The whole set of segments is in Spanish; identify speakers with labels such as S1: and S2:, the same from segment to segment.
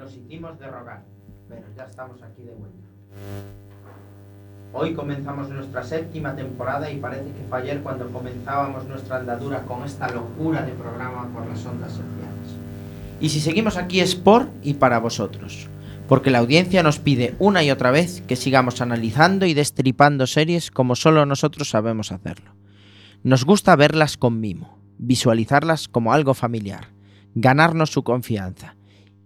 S1: nos hicimos de rogar, pero ya estamos aquí de vuelta. Hoy comenzamos nuestra séptima temporada y parece que fue ayer cuando comenzábamos nuestra andadura con esta locura de programa por las ondas hercianas. Y si seguimos aquí es por y para vosotros, porque la audiencia nos pide una y otra vez que sigamos analizando y destripando series como solo nosotros sabemos hacerlo. Nos gusta verlas con mimo, visualizarlas como algo familiar, ganarnos su confianza.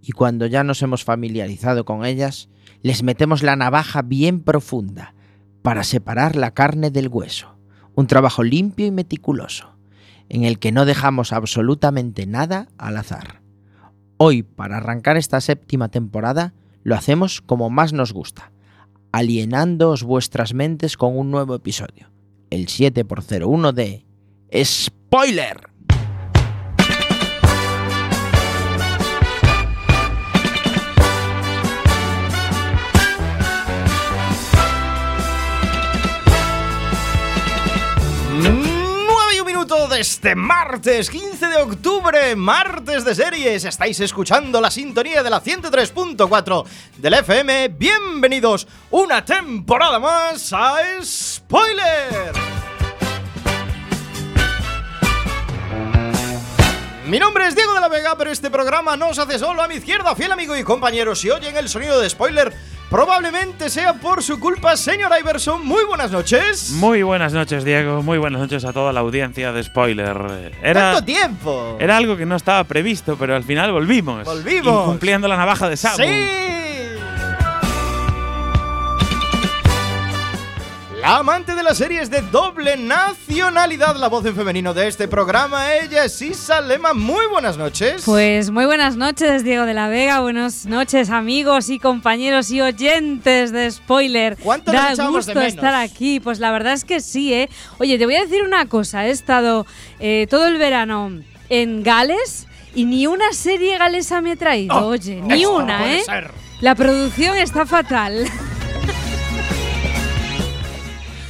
S1: Y cuando ya nos hemos familiarizado con ellas, les metemos la navaja bien profunda para separar la carne del hueso. Un trabajo limpio y meticuloso, en el que no dejamos absolutamente nada al azar. Hoy, para arrancar esta séptima temporada, lo hacemos como más nos gusta, alienándoos vuestras mentes con un nuevo episodio, el 7x01 de Spoiler.
S2: Este martes 15 de octubre, martes de series. Estáis escuchando la sintonía de la 103.4 del FM. Bienvenidos una temporada más a Spoiler. Mi nombre es Diego de la Vega, pero este programa no se hace solo a mi izquierda, fiel amigo y compañero. Si oyen el sonido de spoiler, probablemente sea por su culpa, señor Iverson. Muy buenas noches.
S3: Muy buenas noches, Diego. Muy buenas noches a toda la audiencia de Spoiler. Era,
S2: ¿Cuánto tiempo?
S3: era algo que no estaba previsto, pero al final volvimos.
S2: Volvimos.
S3: Cumpliendo la navaja de Samu.
S2: ¡Sí! La amante de las series de doble nacionalidad, la voz en femenino de este programa, ella es Isa Lema. Muy buenas noches.
S4: Pues muy buenas noches, Diego de la Vega. Buenas noches, amigos y compañeros y oyentes de Spoiler.
S2: ¿Cuánto nos de
S4: gusto
S2: menos?
S4: estar aquí. Pues la verdad es que sí, ¿eh? Oye, te voy a decir una cosa. He estado eh, todo el verano en Gales y ni una serie galesa me he traído.
S2: Oh,
S4: Oye, ni una,
S2: puede
S4: ¿eh?
S2: ser.
S4: La producción está fatal.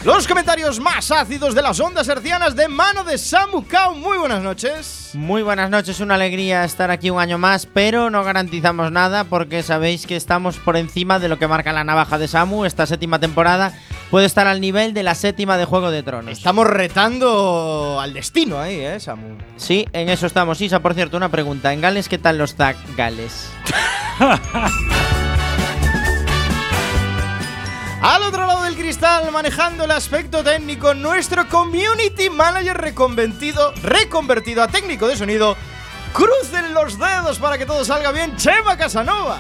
S2: Los comentarios más ácidos de las ondas hercianas de mano de Samu Kao. Muy buenas noches.
S1: Muy buenas noches, una alegría estar aquí un año más, pero no garantizamos nada porque sabéis que estamos por encima de lo que marca la navaja de Samu. Esta séptima temporada puede estar al nivel de la séptima de Juego de Tronos.
S2: Estamos retando al destino ahí, ¿eh, Samu?
S1: Sí, en eso estamos. Isa, por cierto, una pregunta. ¿En Gales qué tal los Zag Gales?
S2: Al otro lado del cristal, manejando el aspecto técnico, nuestro community manager reconvertido, reconvertido a técnico de sonido. Crucen los dedos para que todo salga bien, Chema Casanova.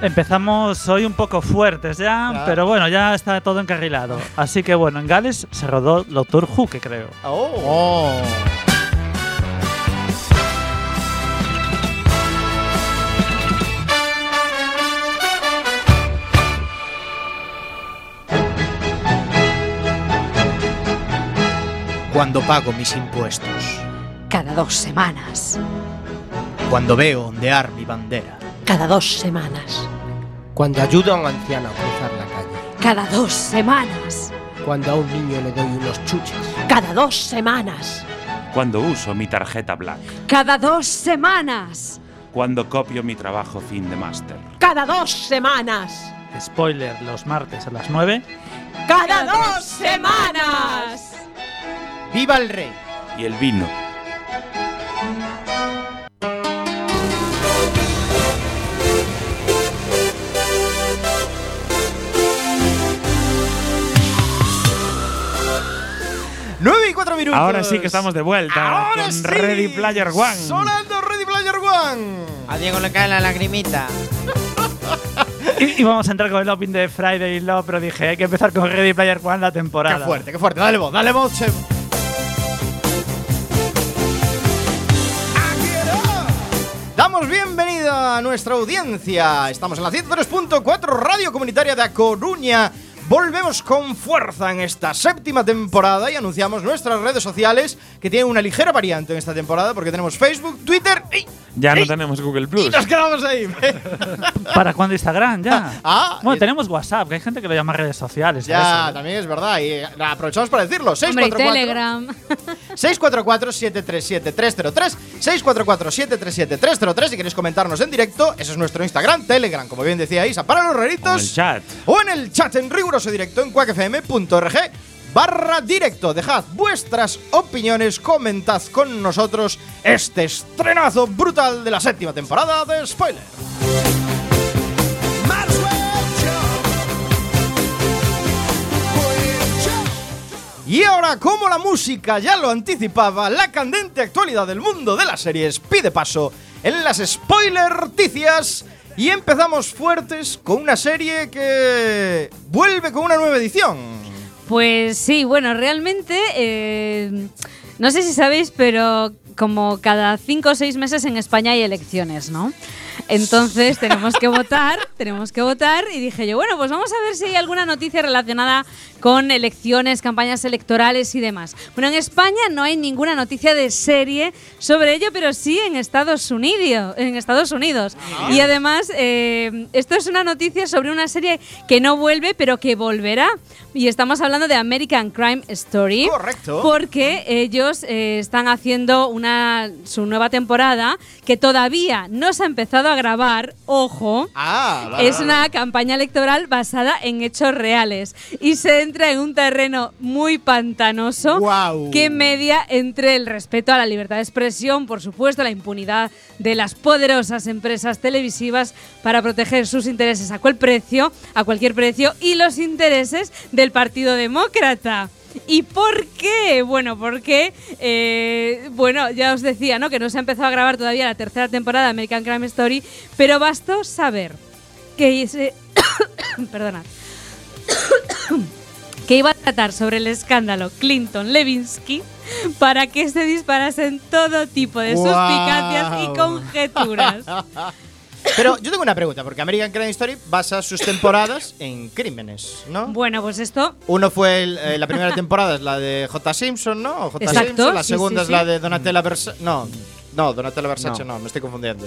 S5: Empezamos hoy un poco fuertes ya, pero bueno, ya está todo encarrilado. Así que bueno, en Gales se rodó Doctor Who, que creo.
S2: Oh. Cuando pago mis impuestos,
S6: Cada dos semanas.
S2: cuando veo ondear mi bandera,
S6: Cada dos semanas.
S7: Cuando ayudo a un anciano a cruzar la calle.
S6: Cada dos semanas.
S7: Cuando a un niño le doy unos chuches.
S6: Cada dos semanas.
S3: Cuando uso mi tarjeta Black.
S4: Cada dos semanas.
S3: Cuando copio mi trabajo fin de máster.
S6: Cada dos semanas.
S5: Spoiler, los martes a las 9.
S6: Cada dos semanas.
S2: ¡Viva el rey!
S3: Y el vino.
S2: ¡Nueve y cuatro minutos!
S3: Ahora sí que estamos de vuelta
S2: Ahora
S3: con
S2: sí.
S3: Ready Player One.
S2: Sonando Ready Player One.
S1: A Diego le cae la lagrimita.
S5: Y, y vamos a entrar con el opening de Friday Love, pero dije, hay que empezar con Ready Player One la temporada.
S2: ¡Qué fuerte, qué fuerte! Dale voz, dale voz, Chema. Damos bienvenida a nuestra audiencia. Estamos en la 103.4 Radio Comunitaria de A Coruña. Volvemos con fuerza en esta séptima temporada y anunciamos nuestras redes sociales que tienen una ligera variante en esta temporada porque tenemos Facebook, Twitter y
S3: Ya no tenemos Google
S2: Y
S3: Plus.
S2: nos quedamos ahí.
S5: ¿Para cuándo Instagram? Ya.
S2: Ah,
S5: bueno,
S2: eh,
S5: tenemos WhatsApp, que hay gente que lo llama redes sociales. a
S2: Ya,
S5: eso.
S2: también es verdad. Y eh, aprovechamos para decirlo.
S4: Hombre, y
S2: 644
S4: Telegram.
S2: 644-737-303 644-737-303 Si queréis comentarnos en directo, ese es nuestro Instagram, Telegram, como bien decía Isa, para los
S3: O
S2: raritos.
S3: el chat.
S2: o en el chat en directo en cuacfm.org barra directo. Dejad vuestras opiniones, comentad con nosotros este estrenazo brutal de la séptima temporada de Spoiler. Y ahora, como la música ya lo anticipaba, la candente actualidad del mundo de las series pide paso en las spoilerticias. Y empezamos fuertes con una serie que vuelve con una nueva edición.
S4: Pues sí, bueno, realmente, eh, no sé si sabéis, pero como cada cinco o seis meses en España hay elecciones, ¿no? Entonces tenemos que votar, tenemos que votar y dije yo, bueno, pues vamos a ver si hay alguna noticia relacionada con elecciones, campañas electorales y demás. Bueno, en España no hay ninguna noticia de serie sobre ello, pero sí en Estados Unidos. En Estados Unidos. Y además, eh, esto es una noticia sobre una serie que no vuelve, pero que volverá. Y estamos hablando de American Crime Story.
S2: Correcto.
S4: Porque ellos eh, están haciendo una, su nueva temporada que todavía no se ha empezado a grabar. Ojo.
S2: Ah, vale,
S4: Es una campaña electoral basada en hechos reales y se entra en un terreno muy pantanoso
S2: Guau.
S4: que media entre el respeto a la libertad de expresión, por supuesto, la impunidad de las poderosas empresas televisivas para proteger sus intereses a cual precio, a cualquier precio y los intereses del Partido Demócrata. ¿Y por qué? Bueno, porque, eh, bueno, ya os decía, ¿no? Que no se ha empezado a grabar todavía la tercera temporada de American Crime Story, pero bastó saber que ese, perdonad, que iba a tratar sobre el escándalo Clinton-Levinsky para que se disparasen todo tipo de
S2: Guau.
S4: suspicacias y conjeturas.
S2: Pero yo tengo una pregunta, porque American Crime Story basa sus temporadas en crímenes, ¿no?
S4: Bueno, pues esto
S2: Uno fue el- eh, la primera temporada es la de J. Simpson, ¿no? O J.
S4: Exacto,
S2: Simpson. La
S4: sí,
S2: segunda
S4: sí,
S2: es la de Donatella Versace. No, no, Donatella Versace no,
S8: No.
S2: me estoy confundiendo.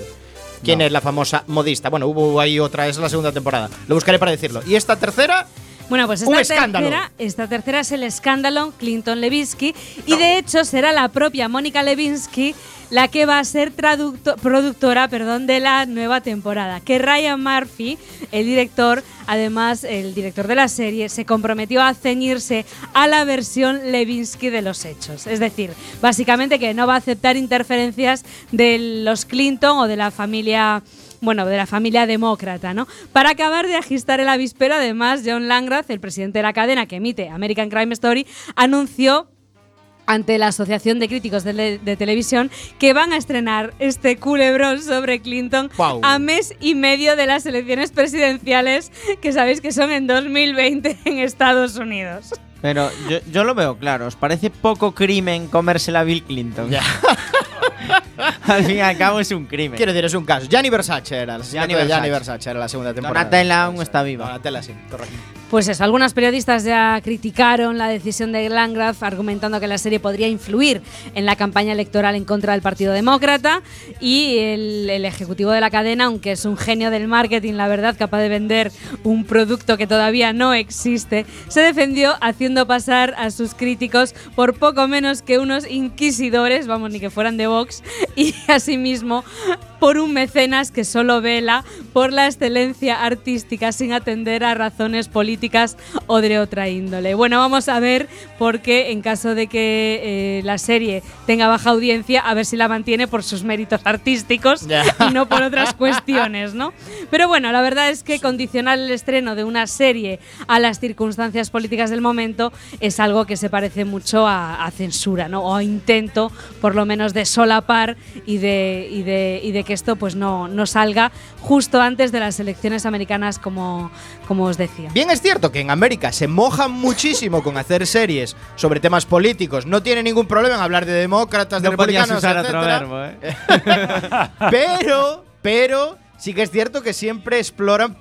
S2: ¿Quién es la famosa modista? Bueno, hubo ahí otra, es la segunda temporada. Lo buscaré para decirlo. Y esta tercera,
S4: Bueno, pues
S2: Un
S4: esta
S2: escándalo.
S4: tercera, esta tercera es el escándalo Clinton-Levinsky y de hecho será la propia Mónica Levinsky la que va a ser productora perdón, de la nueva temporada. Que Ryan Murphy, el director, además el director de la serie, se comprometió a ceñirse a la versión Levinsky de los hechos. Es decir, básicamente que no va a aceptar interferencias de los Clinton o de la familia bueno, de la familia demócrata, ¿no? Para acabar de agistar el avispero, además, John Langrath, el presidente de la cadena que emite American Crime Story, anunció ante la Asociación de Críticos de, le- de Televisión que van a estrenar este culebrón sobre Clinton a mes y medio de las elecciones presidenciales que sabéis que son en 2020 en Estados Unidos.
S8: Pero yo, yo lo veo claro. ¿Os parece poco crimen comérsela a Bill Clinton?
S2: Ya.
S8: al fin y al cabo es un crimen.
S2: quiero decir, es un caso. Gianni Versace era,
S8: Gianni
S2: de Gianni
S8: Versace.
S2: Versace era la segunda temporada.
S8: Donatella aún está viva.
S2: Donatella sí, correcto.
S4: Pues eso, algunos periodistas ya criticaron la decisión de Landgraf argumentando que la serie podría influir en la campaña electoral en contra del Partido Demócrata y el, el ejecutivo de la cadena, aunque es un genio del marketing, la verdad, capaz de vender un producto que todavía no existe, se defendió haciendo pasar a sus críticos por poco menos que unos inquisidores, vamos, ni que fueran de Vox, y asimismo por un mecenas que solo vela por la excelencia artística sin atender a razones políticas o de otra índole. Bueno, vamos a ver porque en caso de que eh, la serie tenga baja audiencia, a ver si la mantiene por sus méritos artísticos
S2: Ya.
S4: y no por otras cuestiones, ¿no? Pero bueno, la verdad es que condicionar el estreno de una serie a las circunstancias políticas del momento es algo que se parece mucho a, a censura, ¿no? O a intento, por lo menos, de solapar y de, y de, y de que esto pues no, no salga justo antes de las elecciones americanas, como, como os decía.
S2: Bien es cierto que en América se mojan muchísimo con hacer series sobre temas políticos. No tiene ningún problema en hablar de demócratas, de
S8: No podías
S2: republicanos,
S8: usar otro
S2: etcétera.
S8: verbo, ¿eh?
S2: Pero, pero sí que es cierto que siempre exploran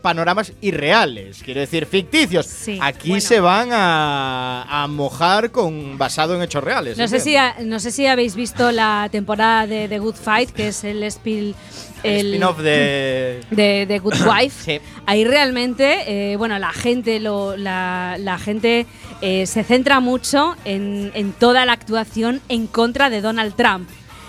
S2: panoramas irreales, quiero decir, ficticios.
S4: Sí,
S2: Aquí
S4: bueno.
S2: se van a, a mojar con basado en hechos reales.
S4: No sé, si no sé si habéis visto la temporada de The Good Fight, que es el, spill,
S2: El spin-off de.
S4: de, de Good Wife.
S2: Sí.
S4: Ahí realmente, eh, bueno, la gente, lo, la, la gente eh, se centra mucho en, en toda la actuación en contra de Donald Trump.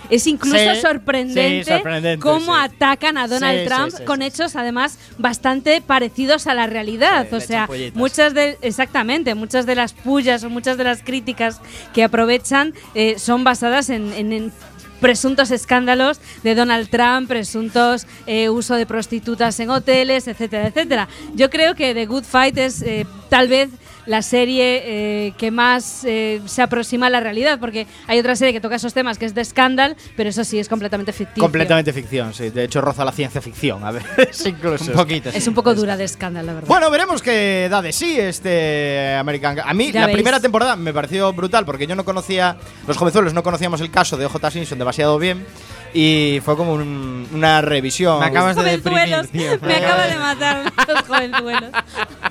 S4: Es incluso
S2: Sí,
S4: sorprendente,
S2: sí, sorprendente,
S4: cómo
S2: sí.
S4: atacan a Donald Trump con hechos además bastante parecidos a la realidad. O sea, muchas de exactamente, muchas de las pullas o muchas de las críticas que aprovechan eh, son basadas en- en- en presuntos escándalos de Donald Trump, presuntos eh, uso de prostitutas en hoteles, etcétera, etcétera. Yo creo que The Good Fight es eh, tal vez la serie eh, que más eh, se aproxima a la realidad, porque hay otra serie que toca esos temas que es The Scandal, pero eso sí es completamente ficticio.
S2: Completamente ficción, sí. De hecho, roza la ciencia ficción, a veces incluso.
S1: Un poquito.
S4: Es un poco dura The Scandal, la verdad.
S2: Bueno, veremos qué da de sí este American. A mí
S4: Ya
S2: la
S4: veis.
S2: primera temporada me pareció brutal porque yo no conocía, los jovenzuelos no conocíamos el caso de OJ Simpson demasiado bien y fue como un- una revisión.
S1: Me acabas de deprimir,
S4: Jovenzuelos,
S1: tío.
S4: me acaba de matar los jovenzuelos.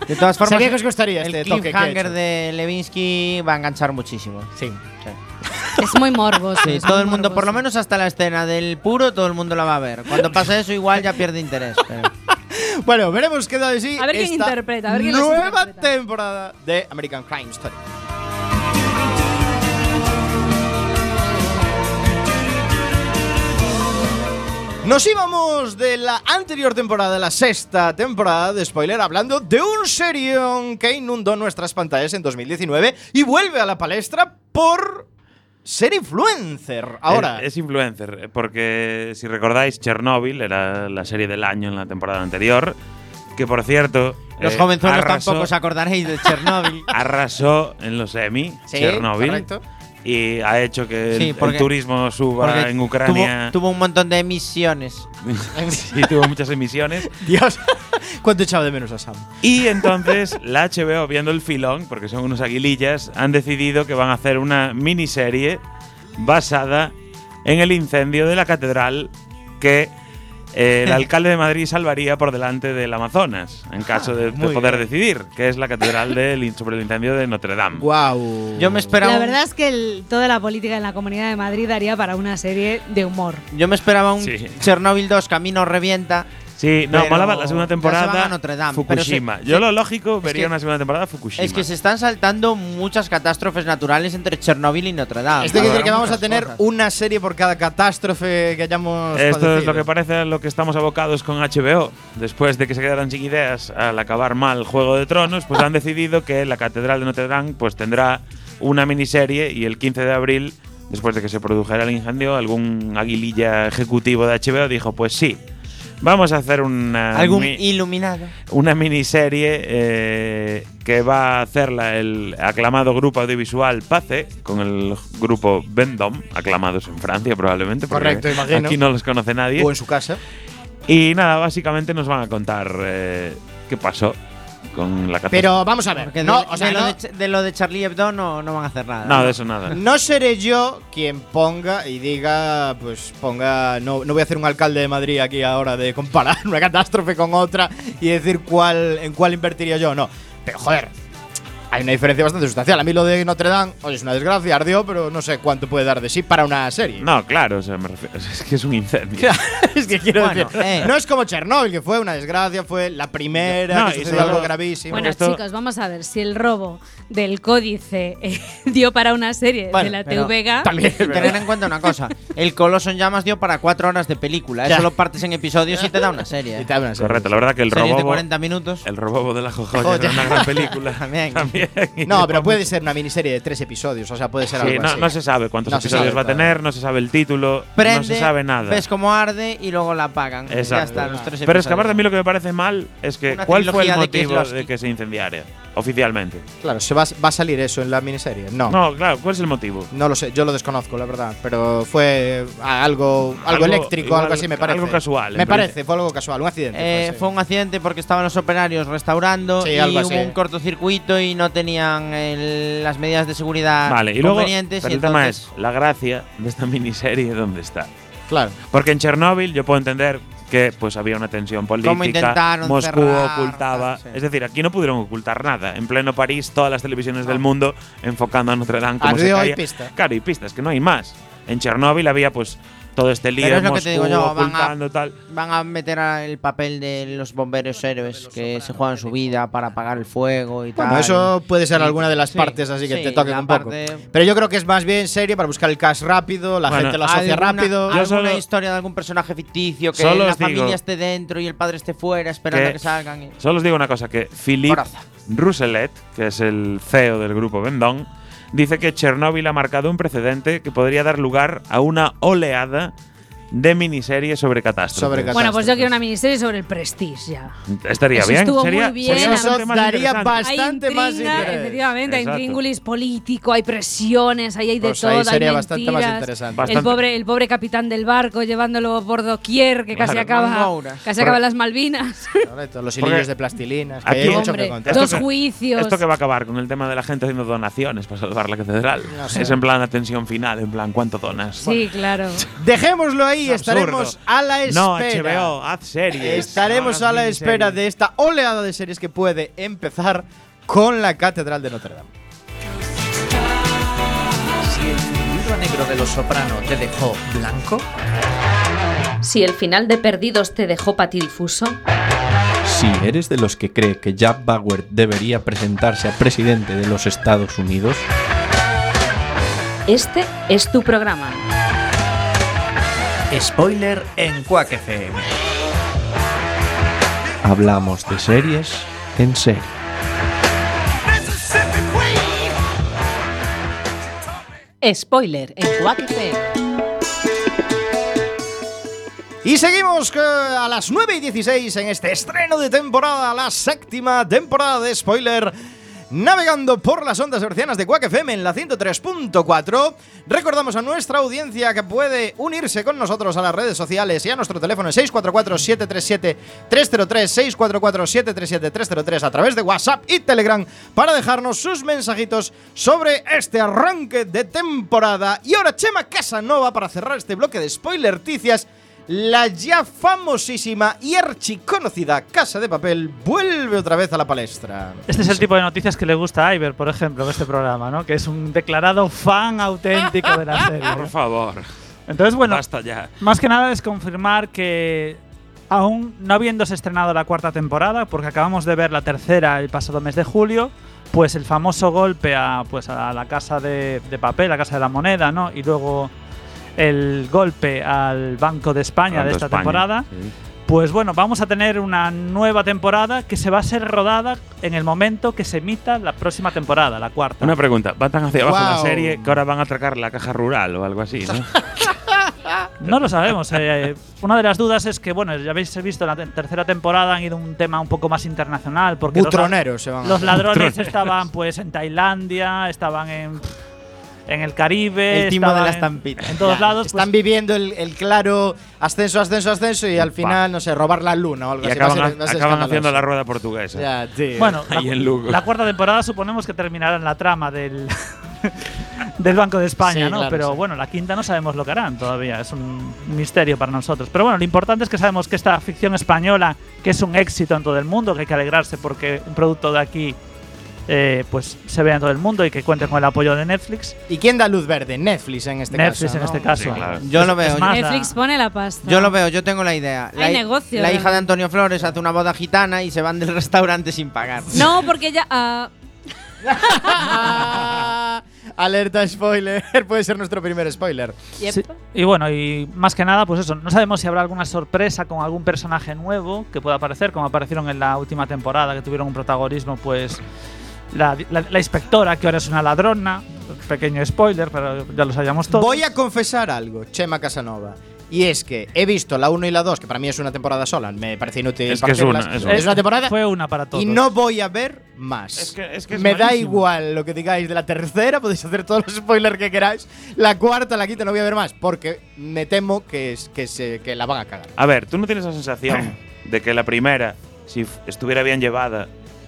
S1: De todas formas,
S2: Sabía que os gustaría
S1: el
S2: este toque
S1: cliffhanger de Levinsky va a enganchar muchísimo.
S2: Sí.
S4: Es muy morboso.
S1: Sí, todo el mundo, por lo menos hasta la escena del puro, todo el mundo la va a ver. Cuando pasa eso, igual ya pierde interés. pero-
S2: Bueno, veremos qué da de sí.
S4: A ver quién
S2: esta
S4: interpreta, a ver quién
S2: nueva
S4: interpreta.
S2: temporada de American Crime Story. Nos íbamos de la anterior temporada, de la sexta temporada de Spoiler, hablando de un serión que inundó nuestras pantallas en 2019 y vuelve a la palestra por ser influencer. Ahora,
S3: Es, es influencer, porque si recordáis, Chernobyl era la serie del año en la temporada anterior. Que por cierto.
S1: Los
S3: eh,
S1: jovenzuelos
S3: arrasó-
S1: tampoco os acordaréis de Chernobyl.
S3: Arrasó en los Emmy,
S2: Sí,
S3: Chernobyl.
S2: correcto.
S3: Y ha hecho que el-
S1: Sí,
S3: el,
S1: porque-
S3: turismo suba en Ucrania.
S1: Tuvo, tuvo un montón de emisiones.
S3: sí, tuvo muchas emisiones.
S2: Dios, cuánto echaba de menos a Sam.
S3: Y entonces la HBO, viendo el filón, porque son unos aguilillas, han decidido que van a hacer una miniserie basada en el incendio de la catedral que el alcalde de Madrid salvaría por delante del Amazonas, en caso de, de
S2: muy
S3: poder
S2: bien.
S3: decidir, que es la catedral del sobre el incendio de Notre Dame.
S2: Wow.
S1: Yo me esperaba.
S4: La verdad es que el- toda la política en la Comunidad de Madrid daría para una serie de humor.
S1: Yo me esperaba un
S3: Sí.
S1: Chernobyl 2 Camino Revienta.
S3: Sí, no,
S1: Pero
S3: molaba la segunda temporada
S1: Notre Dame, pero
S3: Fukushima.
S1: se-
S3: Yo
S1: se-
S3: lo lógico vería
S1: que-
S3: una segunda temporada Fukushima.
S1: Es que se están saltando muchas catástrofes naturales entre Chernobyl y Notre Dame.
S2: Esto quiere decir que vamos a tener
S1: cosas.
S2: una serie por cada catástrofe que hayamos
S3: Esto es lo que parece a lo que estamos abocados con HBO. Después de que se quedaran sin ideas al acabar mal Juego de Tronos, pues han decidido que la Catedral de Notre Dame pues tendrá una miniserie y el 15 de abril, después de que se produjera el incendio, algún aguililla ejecutivo de HBO dijo, pues sí, vamos a hacer una,
S1: Algún
S3: mi-
S1: iluminado.
S3: una miniserie eh, que va a hacerla el aclamado grupo audiovisual PACE con el grupo Vendom, aclamados en Francia probablemente,
S2: Correcto, imagino.
S3: aquí no los conoce nadie.
S2: O en su casa.
S3: Y nada, básicamente nos van a contar eh, qué pasó con la catástrofe.
S2: Pero vamos a ver.
S1: Porque
S2: no,
S1: de,
S2: o sea,
S1: de lo
S2: no,
S1: de, Ch- de lo de Charlie Hebdo no, no van a hacer nada.
S3: No, de eso nada.
S2: no seré yo quien ponga y diga, pues ponga, no, no voy a hacer un alcalde de Madrid aquí ahora de comparar una catástrofe con otra y decir cuál, en cuál invertiría yo. No, pero joder, hay una diferencia bastante sustancial. A mí lo de Notre Dame, oye, es una desgracia, ardió, pero no sé cuánto puede dar de sí para una serie.
S3: No, claro, o sea, me refiero- es que es un incendio.
S2: es que quiero
S1: Bueno,
S2: decir,
S1: eh.
S2: no es como Chernobyl, que fue una desgracia, fue la primera,
S3: No,
S2: que sucedió algo gravísimo.
S4: Bueno,
S3: esto-
S4: chicos, vamos a ver si el robo del códice eh, dio para una serie
S2: Bueno,
S4: de la TVG.
S2: También.
S1: Tener en cuenta una cosa: el Coloso en llamas dio para cuatro horas de película.
S2: Ya.
S1: Eso lo partes en episodios y te da una serie.
S2: Y te da una serie.
S3: Correcto, la verdad que el
S1: Series de
S3: robobo,
S1: 40 minutos.
S3: el robobo de la Jojoya
S2: Joya.
S3: era una gran película.
S1: También.
S2: No, pero puede ser una miniserie de tres episodios, o sea, puede ser
S3: Sí,
S2: algo
S3: no,
S2: así.
S3: no se sabe cuántos
S2: No
S3: episodios
S2: sabe,
S3: va a tener, no se sabe el título,
S1: Prende,
S3: no se sabe nada.
S1: ves cómo arde y luego la apagan. Ya
S3: Exacto.
S1: está, los tres
S3: Pero es que aparte a mí lo que me parece mal es que
S1: Una
S3: ¿cuál fue el
S1: de
S3: motivo de, que se incendiara oficialmente?
S2: Claro, ¿se va, va a salir eso en la miniserie? No. no.
S3: No, claro, ¿cuál es el motivo?
S2: lo sé, yo lo desconozco, la verdad. Pero fue algo, algo,
S3: Algo-
S2: eléctrico,
S3: igual
S2: algo así, me parece.
S3: algo casual,
S2: Me parece, fue algo casual, un accidente.
S1: Eh,
S2: fue,
S1: fue un accidente porque estaban los operarios restaurando
S2: Sí,
S1: y
S2: algo
S1: hubo un cortocircuito y no tenían el- las medidas de seguridad
S3: Vale, y luego
S1: convenientes.
S3: pero
S1: y
S3: el tema es la gracia de esta miniserie dónde está.
S2: Claro.
S3: Porque en Chernóbil yo puedo entender que pues había una tensión política. Moscú
S1: cerrar,
S3: ocultaba.
S1: sí.
S3: Es decir, aquí no pudieron ocultar nada. En pleno París, todas las televisiones del mundo enfocando a Notre Dame como se
S2: Ardió y
S3: caía.
S2: pista.
S3: Claro, y pistas, que no hay más. En Chernóbil había pues todo este lío,
S1: Pero es lo que
S3: Moscú
S1: te digo yo, van a-
S3: tal.
S1: Van a meter el papel de los bomberos héroes que se juegan su vida para apagar el fuego y
S2: Bueno,
S1: tal.
S2: eso puede ser
S1: Sí,
S2: alguna de las
S1: sí,
S2: partes así que
S1: sí,
S2: te toque un poco. Pero yo creo que es más bien serie para buscar el cash rápido, la
S3: Bueno,
S2: gente lo asocia
S1: alguna-
S2: rápido.
S3: Yo
S1: alguna
S3: solo-
S1: historia de algún personaje ficticio que la
S3: os digo-
S1: familia esté dentro y el padre esté fuera esperando
S3: Que-
S1: que salgan. y-
S3: Solo os digo una cosa, que Philippe
S1: Coraza.
S3: Rousselet, que es el CEO del grupo Vendón, dice que Chernóbil ha marcado un precedente que podría dar lugar a una oleada de miniseries sobre catástrofes.
S2: Sobre
S4: Bueno, pues yo quiero una miniserie sobre el Prestige ya.
S3: Estaría
S4: Eso
S3: bien.
S4: estuvo
S3: sería,
S4: muy bien.
S3: sería
S4: Eso
S3: bastante más
S2: daría Bastante
S4: hay
S2: interés.
S4: efectivamente, hay
S3: Exacto.
S4: intríngulis político, hay presiones, ahí hay de
S2: Pues
S4: todo,
S2: ahí
S4: hay
S2: sería bastante más interesante.
S3: Bastante.
S4: El pobre, el pobre capitán del barco llevándolo por doquier, que casi acaba, casi acaba en las Malvinas.
S2: Los
S3: Porque
S2: hilillos de plastilinas. Que
S3: aquí-
S2: hay mucho que
S4: Hombre, dos
S3: que-
S4: juicios.
S3: Esto que va a acabar con el tema de la gente haciendo donaciones para salvar la catedral.
S2: No sé.
S3: Es en plan la tensión final, en plan, ¿cuánto donas?
S4: Sí, claro.
S2: Dejémoslo ahí, Estaremos a la espera.
S3: No, HBO, haz series.
S2: Estaremos a la espera de esta oleada de series que puede empezar con la Catedral de Notre Dame.
S9: Si el libro negro de los soprano te dejó blanco,
S10: Si el final de Perdidos te dejó patidifuso,
S11: Si eres de los que cree que Jack Bauer debería presentarse a presidente de los Estados Unidos,
S10: este es tu programa.
S9: Spoiler en Quack FM.
S11: hablamos de series en serie.
S10: Spoiler en Quack FM.
S2: Y seguimos eh, a las 9 y 16 en este estreno de temporada, la séptima temporada de Spoiler. Navegando por las ondas hercianas de Quack FM en la 103.4, recordamos a nuestra audiencia que puede unirse con nosotros a las redes sociales y a nuestro teléfono 644-737-303, 644-737-303 a través de WhatsApp y Telegram para dejarnos sus mensajitos sobre este arranque de temporada. Y ahora Chema Casanova para cerrar este bloque de spoilerticias. La ya famosísima y archiconocida Casa de Papel vuelve otra vez a la palestra.
S5: Este es el tipo de noticias que le gusta a Iber, por ejemplo, de este programa, ¿no? Que es un declarado fan auténtico de la serie.
S3: Por favor,
S5: Entonces, bueno,
S3: basta ya.
S5: más que nada es confirmar que aún no habiéndose estrenado la cuarta temporada, porque acabamos de ver la tercera el pasado mes de julio, pues el famoso golpe a, pues a la casa de, de papel, la casa de la moneda, ¿no? Y luego el golpe al Banco de España de esta
S3: España,
S5: temporada.
S3: sí.
S5: Pues bueno, vamos a tener una nueva temporada que se va a ser rodada en el momento que se emita la próxima temporada, la cuarta.
S3: Una pregunta, ¿van tan hacia abajo la
S2: Guau.
S3: serie que ahora van a atracar la caja rural o algo así, no?
S5: No lo sabemos. eh, una de las dudas es que, bueno, ya habéis visto en la te- tercera temporada han ido un tema un poco más internacional. Porque los la-
S2: se van a-
S5: Los ladrones
S3: Butroneros.
S5: estaban pues en Tailandia, estaban en, en el Caribe.
S2: El timo de la
S5: en-
S2: estampita.
S5: En, todos
S2: Ya,
S5: lados.
S2: Están
S5: pues,
S2: viviendo el, el claro ascenso, ascenso, ascenso y al final, no sé, robar la luna o algo
S3: Y
S2: así. Va a
S3: acaban,
S2: ser- va a ser
S3: acaban haciendo la rueda portuguesa.
S2: Ya, tío.
S5: bueno,
S3: Ahí
S5: la,
S3: en Lugo.
S5: la cuarta temporada suponemos que terminará en la trama del, del Banco de España,
S2: Sí,
S5: ¿no?
S2: claro,
S5: Pero
S2: sí.
S5: bueno, la quinta no sabemos lo que harán todavía. Es un misterio para nosotros. Pero bueno, lo importante es que sabemos que esta ficción española, que es un éxito en todo el mundo, que hay que alegrarse porque un producto de aquí. Eh, pues se vea en todo el mundo y que cuente con el apoyo de Netflix.
S2: ¿Y quién da luz verde? Netflix en este
S5: Netflix
S2: caso.
S5: en
S2: ¿no?
S5: este caso.
S3: Sí, claro.
S1: Yo
S5: Es-
S1: lo veo.
S5: es más,
S4: Netflix
S5: la-
S4: pone la pasta.
S1: Yo lo veo, yo tengo la idea. La,
S4: Hay
S1: hi-
S4: negocio,
S1: la hija de. Antonio Flores hace una boda gitana y se van del restaurante sin pagar.
S4: No, porque ya. Ah,
S2: Alerta spoiler. Puede ser nuestro primer spoiler.
S4: yep.
S5: Sí, Y bueno, y más que nada, pues eso, no sabemos si habrá alguna sorpresa con algún personaje nuevo que pueda aparecer, como aparecieron en la última temporada, que tuvieron un protagonismo, pues la, la- la inspectora, que ahora es una ladrona, pequeño spoiler, pero ya lo sabíamos todos.
S2: Voy a confesar algo, Chema Casanova. Y es que he visto la 1 y la 2, que para mí es una temporada sola, me parece inútil.
S3: Es que es una, es una.
S2: Es una temporada
S5: Fue una para todos.
S2: y no voy a ver más.
S3: Es que- es que es
S2: me da igual lo que digáis de la tercera, podéis hacer todos los spoilers que queráis. La cuarta, la quinta no voy a ver más, porque me temo que, es, que, se, que la van a cagar.
S3: A ver, ¿tú no tienes la sensación de que la primera, si estuviera bien llevada,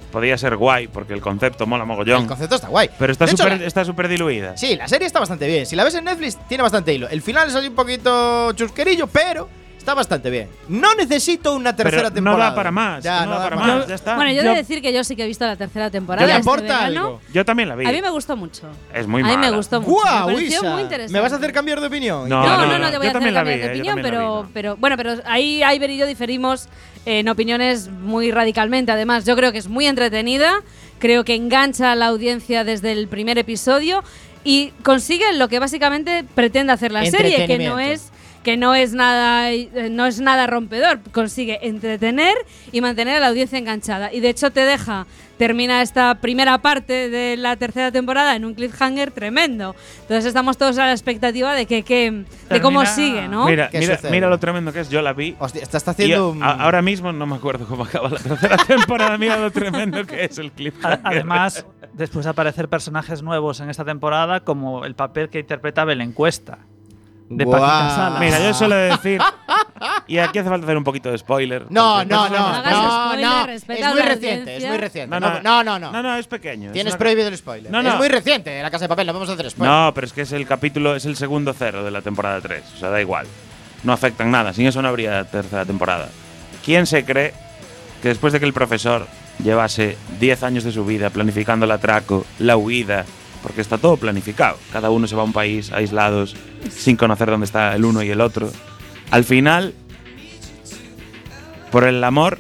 S3: podía ser guay porque el concepto mola mogollón?
S2: El concepto está guay.
S3: Pero está súper está súper diluida.
S2: Sí, la serie está bastante bien. Si la ves en Netflix, tiene bastante hilo. El final es así un poquito chusquerillo, pero está bastante bien. No necesito una tercera
S3: Pero no
S2: temporada.
S3: da para más.
S2: Ya,
S3: no, da para más. Ya está.
S4: Bueno, yo,
S5: Yo-
S4: he de decir que yo sí que he visto la tercera temporada.
S2: ¿Le
S4: este
S2: aporta algo?
S3: Yo también la vi.
S4: A mí me gustó mucho.
S3: Es muy
S4: A mí me
S3: mala.
S4: gustó mucho.
S2: ¡Guau,
S4: me pareció muy interesante.
S2: ¿Me vas a hacer cambiar de opinión?
S3: No,
S4: No,
S3: no,
S4: no,
S3: no,
S4: no, te voy
S3: yo
S4: a hacer cambiar
S3: vi,
S4: de
S3: eh,
S4: opinión, pero,
S3: vi, no.
S4: pero bueno, pero ahí Iber y yo diferimos en opiniones muy radicalmente. Además, yo creo que es muy entretenida, creo que engancha a la audiencia desde el primer episodio y consigue lo que básicamente pretende hacer la serie, que no es que no es nada eh, no es nada rompedor, consigue entretener y mantener a la audiencia enganchada y de hecho te deja termina esta primera parte de la tercera temporada en un cliffhanger tremendo. Entonces estamos todos a la expectativa de que, que- de cómo sigue, ¿no?
S3: Mira,
S2: ¿Qué
S3: mira, mira lo tremendo que es. Yo la vi.
S2: Hostia, está, haciendo un...
S3: a- ahora mismo no me acuerdo cómo acaba la tercera temporada. Mira lo tremendo que es el clip.
S5: A- Además, después de aparecer personajes nuevos en esta temporada, como el papel que interpreta Belén Cuesta. De. Paquita Salas.
S3: Mira, yo suelo decir. Y aquí hace falta hacer un poquito de spoiler.
S2: No, no, no, no,
S4: spoiler,
S2: no.
S4: respeta
S2: Es muy
S4: la
S2: reciente, es muy reciente.
S3: No,
S2: No,
S3: no,
S2: no, no. no.
S3: No, no, es pequeño. es
S2: Tienes prohibido el spoiler.
S3: No, no.
S2: Es muy reciente, La Casa de Papel, no vamos a hacer spoiler.
S3: No, pero es que es el capítulo, es el segundo cero de la temporada 3. O sea, da igual. No afectan nada. Sin eso no habría tercera temporada. ¿Quién se cree que después de que el profesor llevase 10 años de su vida planificando el atraco, la huida, porque está todo planificado, cada uno se va a un país aislados, sin conocer dónde está el uno y el otro, al final, por el amor,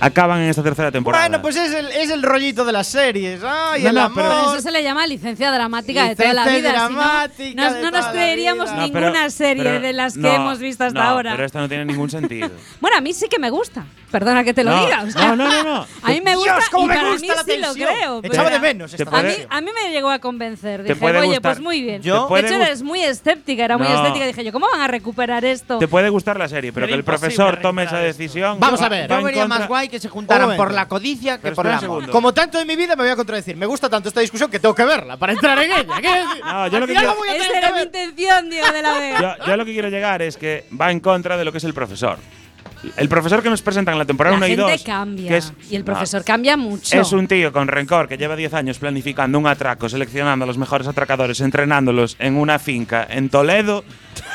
S3: acaban en esta tercera temporada.
S2: Bueno, pues es el, es el rollito de las series. Ay,
S3: No,
S2: el
S3: no,
S2: amor.
S3: pero-
S4: eso se le llama licencia dramática de toda la vida. si no-
S2: dramática
S4: no, nos creeríamos ninguna
S3: pero-
S4: serie
S3: pero-
S4: de las que
S3: no,
S4: hemos visto hasta
S3: no,
S4: ahora.
S3: Pero esta no tiene ningún sentido.
S4: Bueno, a mí sí que me gusta. Perdona que te lo
S3: No,
S4: diga. o sea,
S3: no, no, no, no.
S4: A mí me gusta
S2: Dios, cómo
S4: y
S2: me
S4: para
S2: gusta
S4: mí
S2: la
S4: sí lo
S2: tensión.
S4: creo.
S2: Echaba de menos esta
S4: a mí, a mí me llegó a convencer. Dije, oye,
S3: gustar-
S4: pues muy bien.
S3: Yo-
S4: de hecho, eres muy escéptica, era muy
S3: No.
S4: escéptica. Dije yo, ¿cómo van a recuperar esto?
S3: Te puede gustar la serie, pero que el profesor tome esa
S5: esto.
S3: decisión.
S2: Vamos
S3: va-
S2: a ver.
S1: Yo vería
S3: contra-
S1: más guay que se
S2: Un
S1: juntaran por la codicia que por el amor.
S3: segundo.
S2: Como tanto en mi vida me voy a contradecir. Me gusta tanto esta discusión que tengo que verla para entrar en ella. ¿Qué decir?
S3: No, yo lo que quiero-
S4: Esa era mi intención, Diego de la Vega.
S3: Yo, yo lo que quiero llegar es que va en contra de lo que es el profesor. El profesor que nos presentan en la temporada
S4: La
S3: 1 y
S4: gente
S3: 2.
S4: cambia.
S3: que es-
S4: y el
S3: no,
S4: profesor cambia mucho.
S3: Es un tío con rencor que lleva 10 años planificando un atraco, seleccionando a los mejores atracadores, entrenándolos en una finca en Toledo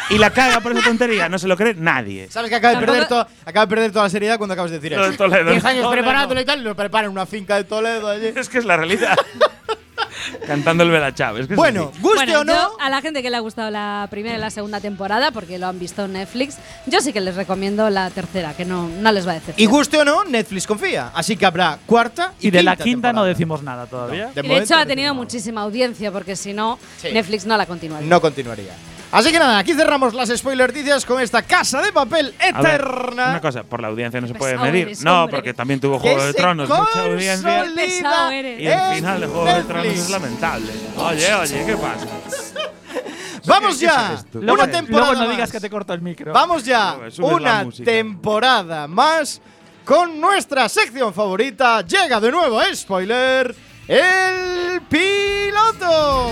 S3: y la caga por esa tontería. No se lo cree nadie.
S2: Sabes que acaba de, perder to- acaba de perder toda la seriedad cuando acabas de decir eso.
S3: de Toledo.
S2: 10 años
S3: Toledo.
S2: preparándolo y tal, y lo preparan en una finca de Toledo allí.
S3: Es que es la realidad. Cantando el Bela Chávez. que es
S2: Bueno,
S3: así.
S2: guste
S4: Bueno,
S2: o no.
S4: yo a la gente que le ha gustado la primera y la segunda temporada, porque lo han visto en Netflix, yo sí que les recomiendo la tercera, que no, no les va a decir.
S2: Y guste o no, Netflix confía. Así que habrá cuarta y,
S5: Y de la
S2: quinta
S5: no decimos nada todavía.
S2: De
S4: Y de hecho ha
S2: no
S4: tenido muchísima audiencia, porque si no,
S2: Sí.
S4: Netflix no la continuaría.
S2: No continuaría. Así que nada, aquí cerramos las spoilerticias con esta casa de papel
S3: ver,
S2: eterna.
S3: una cosa, por la audiencia no se puede medir.
S4: eres,
S3: no,
S4: hombre.
S3: porque también tuvo Juego de Tronos, mucha audiencia. Y el final de Juego de Tronos es lamentable. Oye, oye, ¿qué pasa?
S2: Vamos
S3: ¿Qué
S2: ya.
S5: Luego,
S2: Una temporada
S5: luego no
S2: más.
S5: digas que te corto el micro.
S2: Vamos ya.
S3: Sube,
S2: Una temporada más con nuestra sección favorita. Llega de nuevo, spoiler, el piloto.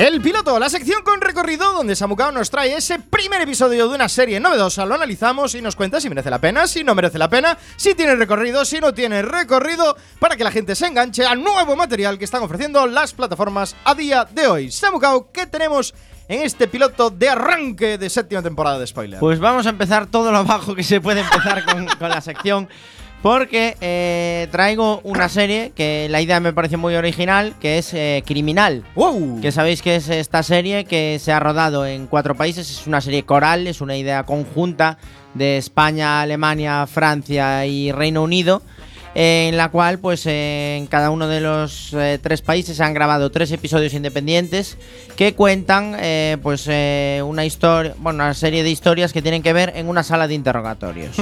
S2: El piloto, la sección con recorrido donde Samucao nos trae ese primer episodio de una serie novedosa, lo analizamos y nos cuenta si merece la pena, si no merece la pena, si tiene recorrido, si no tiene recorrido, para que la gente se enganche al nuevo material que están ofreciendo las plataformas a día de hoy. Samucao, ¿qué tenemos en este piloto de arranque de séptima temporada de Spoiler?
S1: Pues vamos a empezar todo lo abajo que se puede empezar con la sección. Porque eh, traigo una serie que la idea me parece muy original, que es eh, Criminal.
S2: ¡Wow!
S1: Que sabéis que es esta serie que se ha rodado en cuatro países, es una serie coral, es una idea conjunta de España, Alemania, Francia y Reino Unido, en la cual pues eh, en cada uno de los eh, tres países se han grabado tres episodios independientes que cuentan eh, pues eh, una historia, bueno, una serie de historias que tienen que ver en una sala de interrogatorios.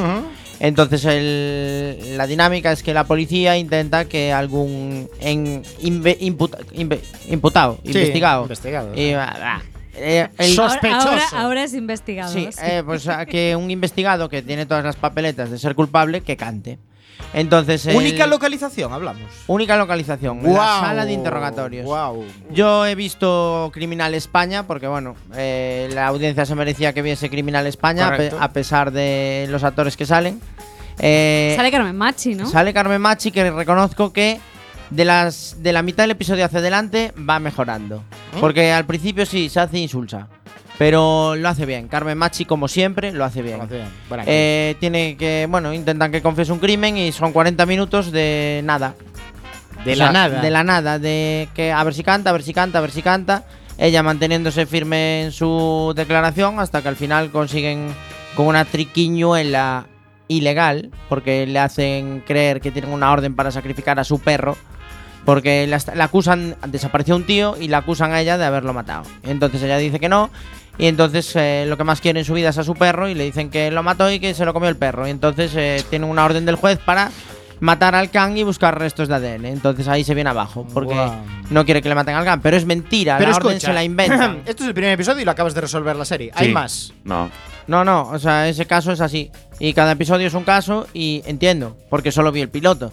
S1: Entonces el- la dinámica es que la policía intenta que algún en- inve- imputa- inve- imputado,
S2: Sí,
S1: investigado,
S2: investigado.
S1: y, ah, ah, eh, el-
S4: Ahora,
S2: sospechoso.
S4: ahora, ahora es investigado.
S1: Sí,
S4: sí.
S1: eh, pues a que un investigado que tiene todas las papeletas de ser culpable, que cante. Entonces, el-
S2: Única localización, hablamos.
S1: única localización, la sala de interrogatorios.
S2: Wow.
S1: Yo he visto Criminal España porque, bueno, eh, la audiencia se merecía que viese Criminal España a, pe-
S2: Correcto.
S1: a pesar de los actores que salen. Eh,
S4: Sale Carmen Machi, ¿no?
S1: Sale Carmen Machi, que reconozco que de las de la mitad del episodio hacia adelante va mejorando.
S2: ¿Mm?
S1: Porque al principio sí se hace insulsa. Pero lo hace bien. Carmen Machi, como siempre, lo hace bien. Eh, tiene que, bueno, intentan que confiese un crimen y son 40 minutos de nada.
S2: De
S1: O
S2: la
S1: sea,
S2: nada.
S1: De la nada, de que a ver si canta, a ver si canta, a ver si canta. Ella manteniéndose firme en su declaración hasta que al final consiguen con una triquiñuela ilegal, porque le hacen creer que tienen una orden para sacrificar a su perro. Porque la, la acusan, desapareció un tío y la acusan a ella de haberlo matado. Entonces ella dice que no. Y entonces eh, lo que más quiere en su vida es a su perro y le dicen que lo mató y que se lo comió el perro. Y entonces eh, tienen una orden del juez para matar al can y buscar restos de ADN. Entonces ahí se viene abajo, porque no quiere que le maten al can. Pero es mentira,
S2: Pero
S1: la orden se la inventan.
S2: Esto es el primer episodio y lo acabas de resolver la serie. Hay más.
S3: No.
S1: No, no, o sea, ese caso es así. Y cada episodio es un caso y entiendo, porque solo vi el piloto.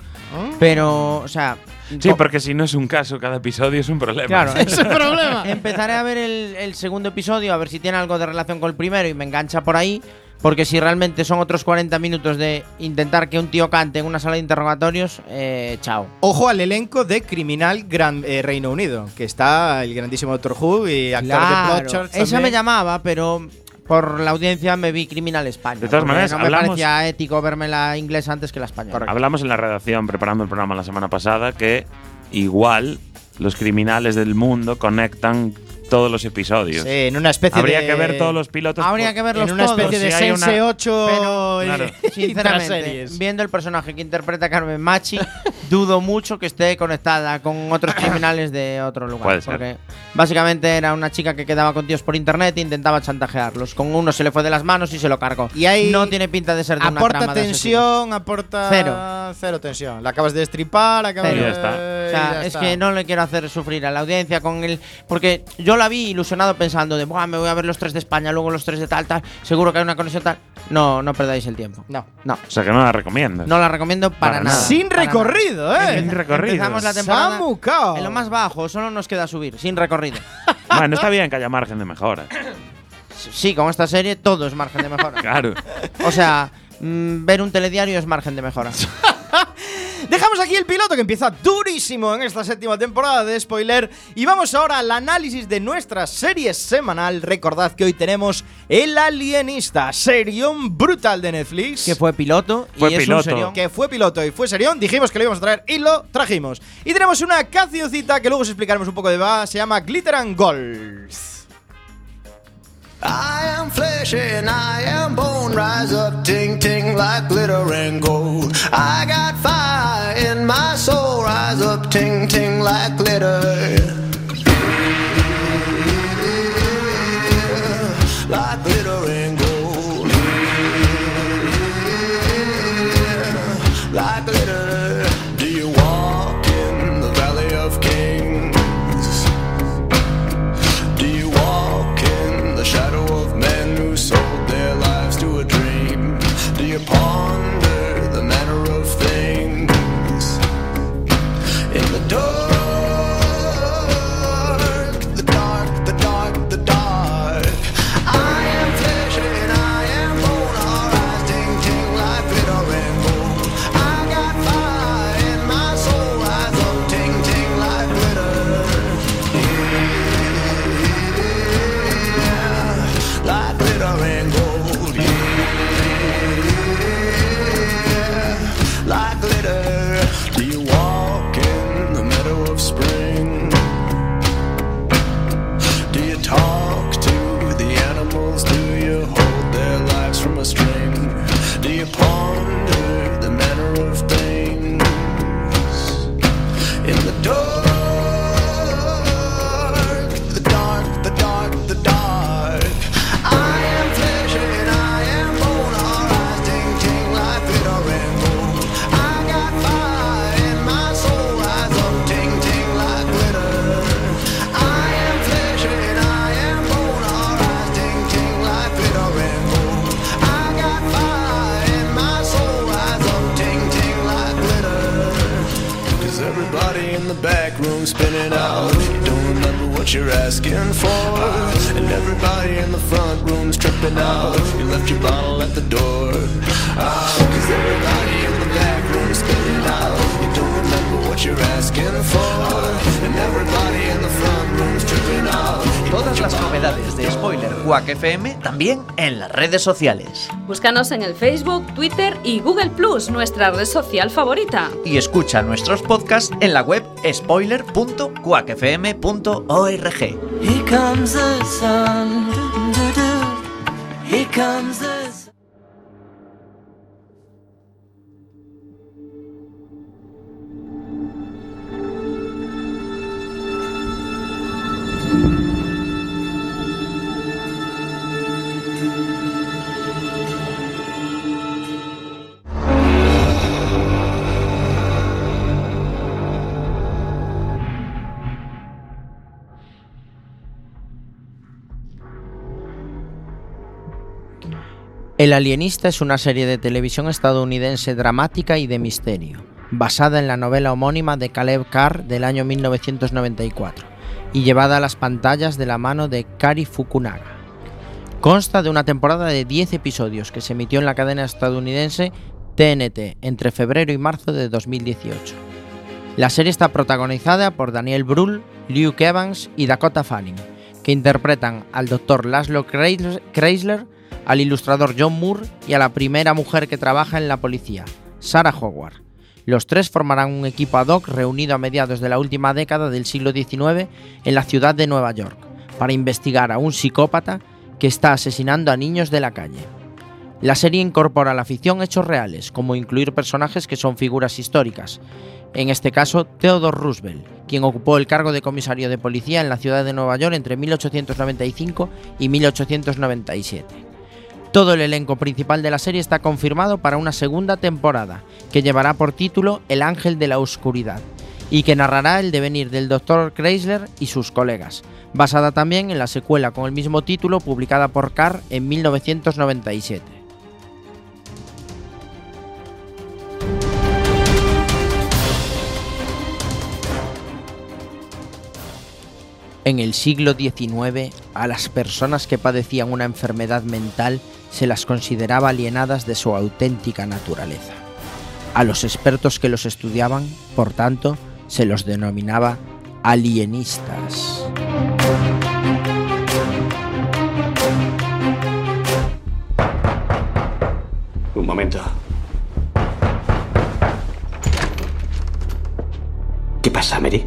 S1: Pero, o sea...
S3: Sí,
S1: co-
S3: porque si no es un caso, cada episodio es un problema.
S1: Claro,
S2: es el problema.
S1: Empezaré a ver el, el segundo episodio, a ver si tiene algo de relación con el primero y me engancha por ahí. Porque si realmente son otros 40 minutos de intentar que un tío cante en una sala de interrogatorios, eh, chao.
S2: Ojo al elenco de Criminal Gran, eh, Reino Unido, que está el grandísimo Doctor Who y actor de
S1: Claro,
S2: Broadchurch
S1: esa me llamaba, pero por la audiencia me vi Criminal España.
S3: De todas maneras,
S1: no me
S3: hablamos-
S1: parecía ético verme la inglesa antes que la española.
S3: Hablamos en la redacción, preparando el programa la semana pasada, que igual los criminales del mundo conectan todos los episodios.
S2: Sí, en una especie
S3: Habría
S2: de.
S3: que ver todos los pilotos.
S1: Habría que verlos
S2: En una
S1: todos.
S2: especie de
S3: Si hay una-
S2: Sense 8.
S1: Pero,
S3: Claro.
S1: Sinceramente, viendo el personaje que interpreta Carmen Machi, dudo mucho que esté conectada con otros criminales de otro lugar.
S3: Puede ser.
S1: Porque básicamente era una chica que quedaba con tíos por internet e intentaba chantajearlos. Con uno se le fue de las manos y se lo cargó.
S2: Y ahí
S1: no tiene pinta de ser de una
S2: Aporta
S1: trama de asesinos.
S2: tensión, aporta.
S1: Cero.
S2: Cero tensión. La acabas de destripar, acabas
S1: Cero.
S2: de.
S3: Ya está.
S1: O sea,
S2: ya
S1: es
S2: está.
S1: que no le quiero hacer sufrir a la audiencia con el. Porque yo la vi ilusionado pensando de, Buah, me voy a ver los tres de España, luego los tres de tal, tal. Seguro que hay una conexión tal. No, no perdáis el tiempo.
S2: No.
S1: No.
S3: O sea que no la recomiendas.
S1: No la recomiendo para,
S3: Para
S1: nada.
S3: nada.
S2: Sin
S1: Para
S2: recorrido,
S1: nada.
S2: ¿Eh?
S3: Sin recorrido.
S1: Empezamos la temporada en lo más bajo, solo nos queda subir, sin recorrido.
S3: Bueno, está bien que haya margen de mejora.
S1: Sí, con esta serie todo es margen de mejora.
S3: Claro.
S1: O sea, mm, ver un telediario es margen de mejora.
S2: Dejamos aquí el piloto que empieza durísimo en esta séptima temporada de Spoiler y vamos ahora al análisis de nuestra serie semanal. Recordad que hoy tenemos El Alienista, serión brutal de Netflix.
S1: que fue piloto
S3: Fue
S1: y un
S3: piloto.
S1: serión.
S2: que fue piloto y fue serión, dijimos que lo íbamos a traer y lo trajimos. Y tenemos una cancioncita que luego os explicaremos un poco de va, se llama Glitter and Gold.
S12: I am flesh and I am bone. Rise up, ting ting like glitter and gold. I got fire in my soul. Rise up, ting ting like glitter. Like glitter
S11: en las redes sociales.
S6: Búscanos en el Facebook, Twitter y Google Plus, nuestra red social favorita.
S11: Y escucha nuestros podcasts en la web spoiler.quackfm.org.
S1: El Alienista es una serie de televisión estadounidense dramática y de misterio, basada en la novela homónima de Caleb Carr del año 1994 y llevada a las pantallas de la mano de Kari Fukunaga. Consta de una temporada de 10 episodios que se emitió en la cadena estadounidense TNT entre febrero y marzo de 2018. La serie está protagonizada por Daniel Brühl, Luke Evans y Dakota Fanning, que interpretan al Dr. Laszlo Kreis- Kreisler, al ilustrador John Moore y a la primera mujer que trabaja en la policía, Sarah Howard. Los tres formarán un equipo ad hoc reunido a mediados de la última década del siglo XIX en la ciudad de Nueva York para investigar a un psicópata que está asesinando a niños de la calle. La serie incorpora a la ficción hechos reales, como incluir personajes que son figuras históricas. En este caso, Theodore Roosevelt, quien ocupó el cargo de comisario de policía en la ciudad de Nueva York entre 1895 y 1897. Todo el elenco principal de la serie está confirmado para una segunda temporada, que llevará por título El Ángel de la Oscuridad, y que narrará el devenir del Dr. Chrysler y sus colegas, basada también en la secuela con el mismo título publicada por Carr en 1997. En el siglo XIX, a las personas que padecían una enfermedad mental se las consideraba alienadas de su auténtica naturaleza. A los expertos que los estudiaban, por tanto, se los denominaba alienistas.
S13: Un momento. ¿Qué pasa, Mary?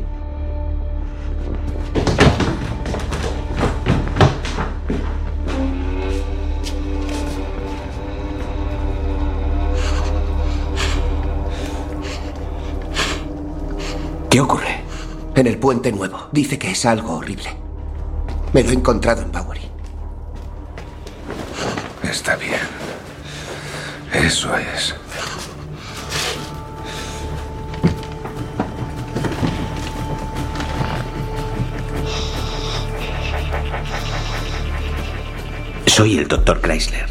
S14: ¿Qué ocurre? En el puente nuevo. Dice que es algo horrible. Me lo he encontrado en Bowery.
S15: Está bien. Eso es.
S13: Soy el doctor Chrysler.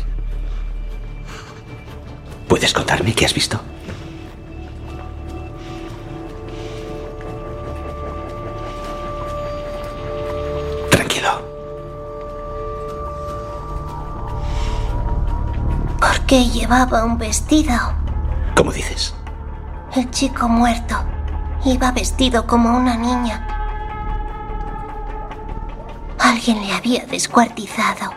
S13: ¿Puedes contarme qué has visto?
S16: ¿Por qué llevaba un vestido?
S13: ¿Cómo dices?
S16: El chico muerto iba vestido como una niña. Alguien le había descuartizado.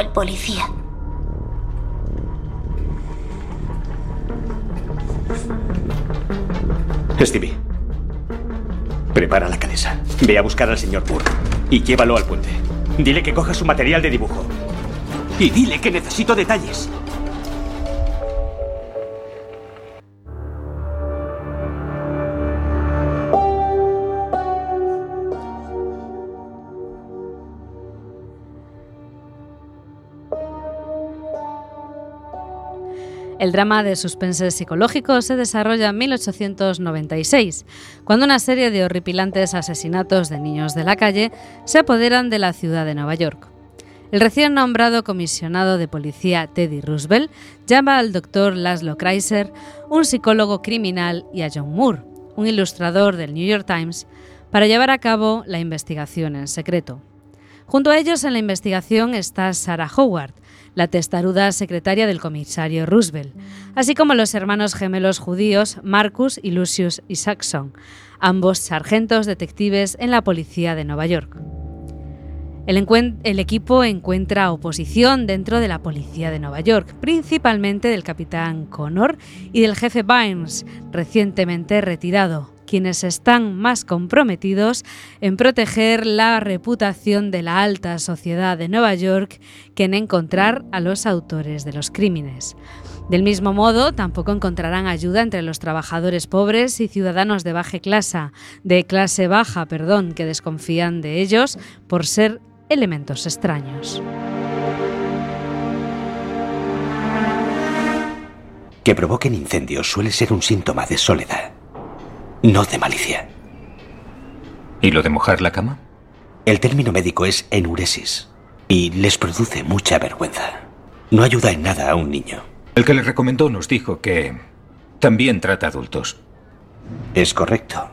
S16: El policía.
S13: Stevie. Prepara la cabeza. Ve a buscar al señor Moore y llévalo al puente. Dile que coja su material de dibujo. Y dile que necesito detalles.
S4: El drama de suspense psicológico se desarrolla en 1896, cuando una serie de horripilantes asesinatos de niños de la calle se apoderan de la ciudad de Nueva York. El recién nombrado comisionado de policía Teddy Roosevelt llama al doctor Laszlo Kreiser, un psicólogo criminal, y a John Moore, un ilustrador del New York Times, para llevar a cabo la investigación en secreto. Junto a ellos en la investigación está Sarah Howard, la testaruda secretaria del comisario Roosevelt, así como los hermanos gemelos judíos Marcus y Lucius Isaacson, ambos sargentos detectives en la policía de Nueva York. El equipo encuentra oposición dentro de la policía de Nueva York, principalmente del capitán Connor y del jefe Bynes, recientemente retirado, quienes están más comprometidos en proteger la reputación de la alta sociedad de Nueva York que en encontrar a los autores de los crímenes. Del mismo modo, tampoco encontrarán ayuda entre los trabajadores pobres y ciudadanos de baja clase, de clase baja, perdón, que desconfían de ellos por ser elementos extraños.
S14: Que provoquen incendios suele ser un síntoma de soledad, no de malicia.
S15: ¿Y lo de mojar la cama?
S14: El término médico es enuresis y les produce mucha vergüenza. No ayuda en nada a un niño.
S15: El que le recomendó nos dijo que también trata adultos.
S14: Es correcto.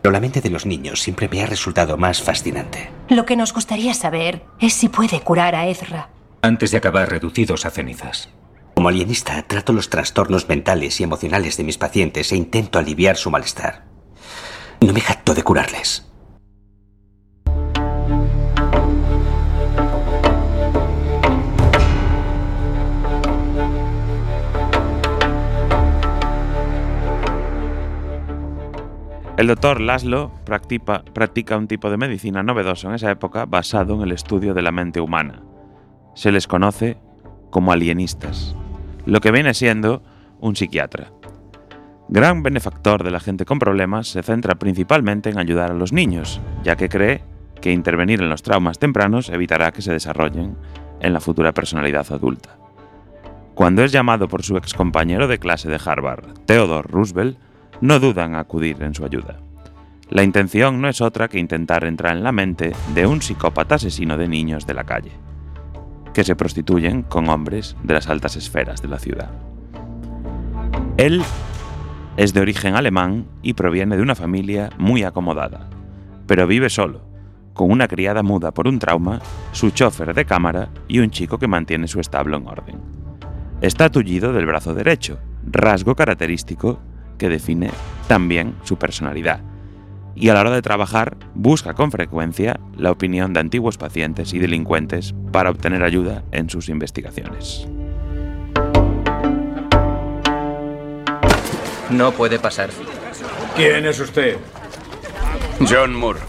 S14: Pero la mente de los niños siempre me ha resultado más fascinante.
S17: Lo que nos gustaría saber es si puede curar a Ezra.
S15: Antes de acabar reducidos a cenizas.
S14: Como alienista, trato los trastornos mentales y emocionales de mis pacientes e intento aliviar su malestar. No me jacto de curarles.
S3: El doctor Laszlo practica, un tipo de medicina novedoso en esa época basado en el estudio de la mente humana. Se les conoce como alienistas, lo que viene siendo un psiquiatra. Gran benefactor de la gente con problemas, se centra principalmente en ayudar a los niños, ya que cree que intervenir en los traumas tempranos evitará que se desarrollen en la futura personalidad adulta. Cuando es llamado por su excompañero de clase de Harvard, Theodore Roosevelt, no dudan en acudir en su ayuda. La intención no es otra que intentar entrar en la mente de un psicópata asesino de niños de la calle, que se prostituyen con hombres de las altas esferas de la ciudad. Él es de origen alemán y proviene de una familia muy acomodada, pero vive solo, con una criada muda por un trauma, su chofer de cámara y un chico que mantiene su establo en orden. Está tullido del brazo derecho, rasgo característico que define también su personalidad. Y a la hora de trabajar, busca con frecuencia la opinión de antiguos pacientes y delincuentes para obtener ayuda en sus investigaciones.
S18: No puede pasar.
S19: ¿Quién es usted?
S20: John Moore.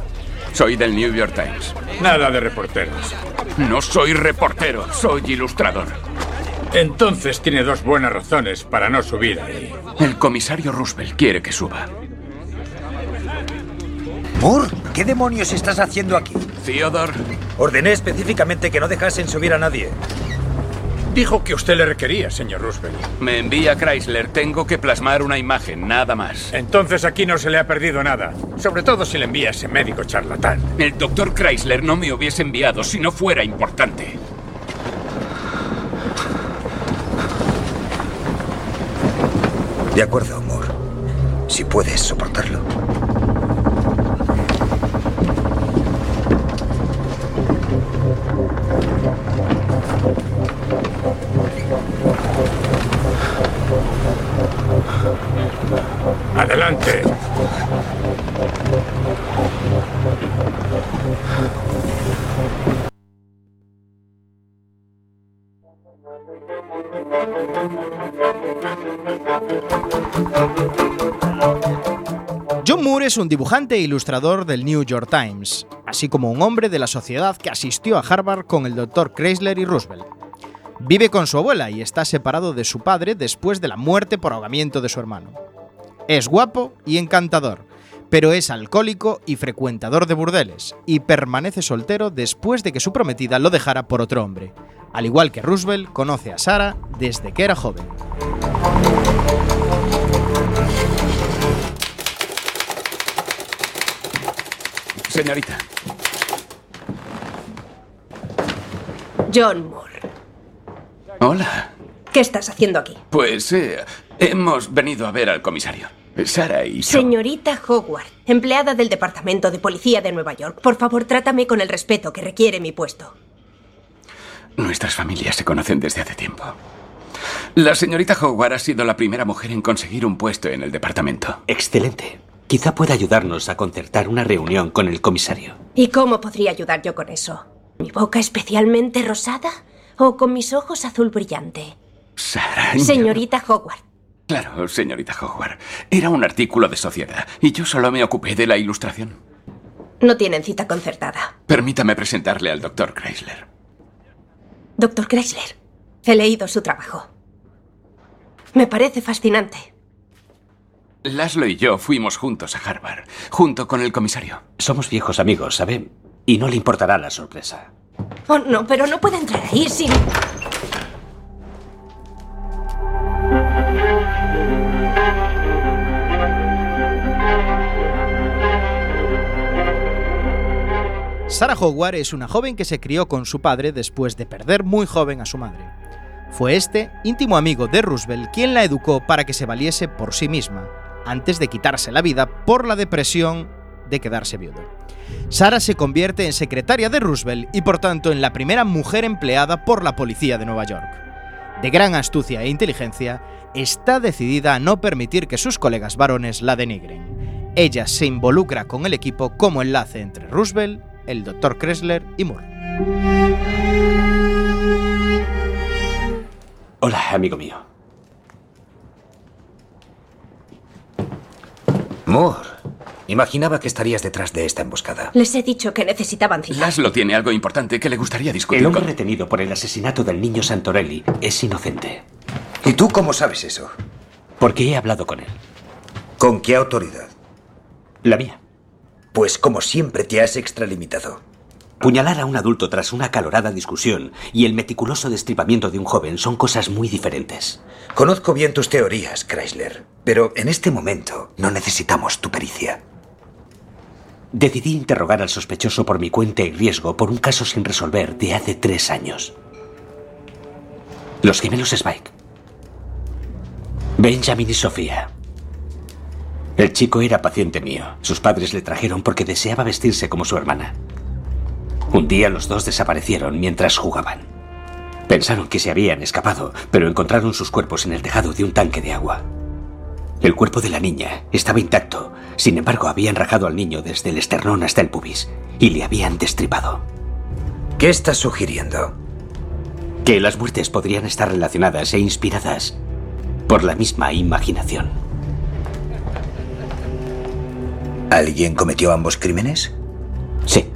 S20: Soy del New York Times.
S19: Nada de reporteros.
S20: No soy reportero, soy ilustrador.
S19: Entonces tiene dos buenas razones para no subir ahí.
S20: El comisario Roosevelt quiere que suba.
S21: Moore, ¿qué demonios estás haciendo aquí?
S20: Theodore.
S21: Ordené específicamente que no dejasen subir a nadie.
S19: Dijo que usted le requería, señor Roosevelt.
S20: Me envía Chrysler, tengo que plasmar una imagen, nada más.
S19: Entonces aquí no se le ha perdido nada. Sobre todo si le envía ese médico charlatán.
S20: El doctor Chrysler no me hubiese enviado si no fuera importante.
S21: De acuerdo, Moore. Si puedes soportarlo.
S2: Es un dibujante e ilustrador del New York Times, así como un hombre de la sociedad que asistió a Harvard con el Dr. Chrysler y Roosevelt. Vive con su abuela y está separado de su padre después de la muerte por ahogamiento de su hermano. Es guapo y encantador, pero es alcohólico y frecuentador de burdeles, y permanece soltero después de que su prometida lo dejara por otro hombre, Al igual que Roosevelt, conoce a Sara desde que era joven.
S20: Señorita,
S18: John Moore,
S20: hola.
S18: ¿qué estás haciendo aquí?
S20: Pues eh, hemos venido a ver al comisario. Sara y yo.
S18: Señorita Howard, empleada del Departamento de Policía de Nueva York, por favor trátame con el respeto que requiere mi puesto.
S20: Nuestras familias se conocen desde hace tiempo. La señorita Howard ha sido la primera mujer en conseguir un puesto en el departamento.
S14: Excelente. Quizá pueda ayudarnos a concertar una reunión con el comisario.
S18: ¿Y cómo podría ayudar yo con eso? ¿Mi boca especialmente rosada? ¿O con mis ojos azul brillante? Señorita Howard,
S20: Claro, señorita Howard. Era un artículo de sociedad y yo solo me ocupé de la ilustración.
S18: no tienen cita concertada.
S20: Permítame presentarle al doctor Chrysler.
S18: Doctor Chrysler, he leído su trabajo. Me parece fascinante.
S20: Laszlo y yo fuimos juntos a Harvard, junto con el comisario.
S14: Somos viejos amigos, ¿sabe? Y no le importará la sorpresa.
S18: Oh, no, pero no puede entrar ahí sin...
S2: Sarah Howard es una joven que se crió con su padre después de perder muy joven a su madre. Fue este, íntimo amigo de Roosevelt, quien la educó para que se valiese por sí misma, antes de quitarse la vida por la depresión de quedarse viudo. Sarah se convierte en secretaria de Roosevelt y por tanto en la primera mujer empleada por la policía de Nueva York. De gran astucia e inteligencia, está decidida a no permitir que sus colegas varones la denigren. Ella se involucra con el equipo como enlace entre Roosevelt, el Dr. Kressler y Moore.
S14: Hola, amigo mío.
S21: Moore, imaginaba que estarías detrás de esta emboscada.
S18: Les he dicho que necesitaban cita.
S20: Laszlo tiene algo importante que le gustaría discutir
S14: El hombre
S20: con-
S14: retenido por el asesinato del niño Santorelli es inocente.
S21: ¿Y tú cómo sabes eso?
S14: Porque he hablado con él.
S21: ¿Con qué autoridad?
S14: La mía.
S21: Pues como siempre te has extralimitado.
S14: Puñalar a un adulto tras una acalorada discusión y el meticuloso destripamiento de un joven son cosas muy diferentes.
S21: Conozco bien tus teorías, Chrysler, pero en este momento no necesitamos tu pericia.
S14: Decidí interrogar al sospechoso por mi cuenta y riesgo por un caso sin resolver de hace tres años. Los gemelos Spike. Benjamin y Sofía. El chico era paciente mío. Sus padres le trajeron porque deseaba vestirse como su hermana. Un día los dos desaparecieron mientras jugaban. Pensaron que se habían escapado, pero encontraron sus cuerpos en el tejado de un tanque de agua. El cuerpo de la niña estaba intacto, sin embargo habían rajado al niño desde el esternón hasta el pubis y le habían destripado.
S21: ¿Qué estás sugiriendo?
S14: Que las muertes podrían estar relacionadas e inspiradas por la misma imaginación.
S21: ¿Alguien cometió ambos crímenes?
S14: Sí.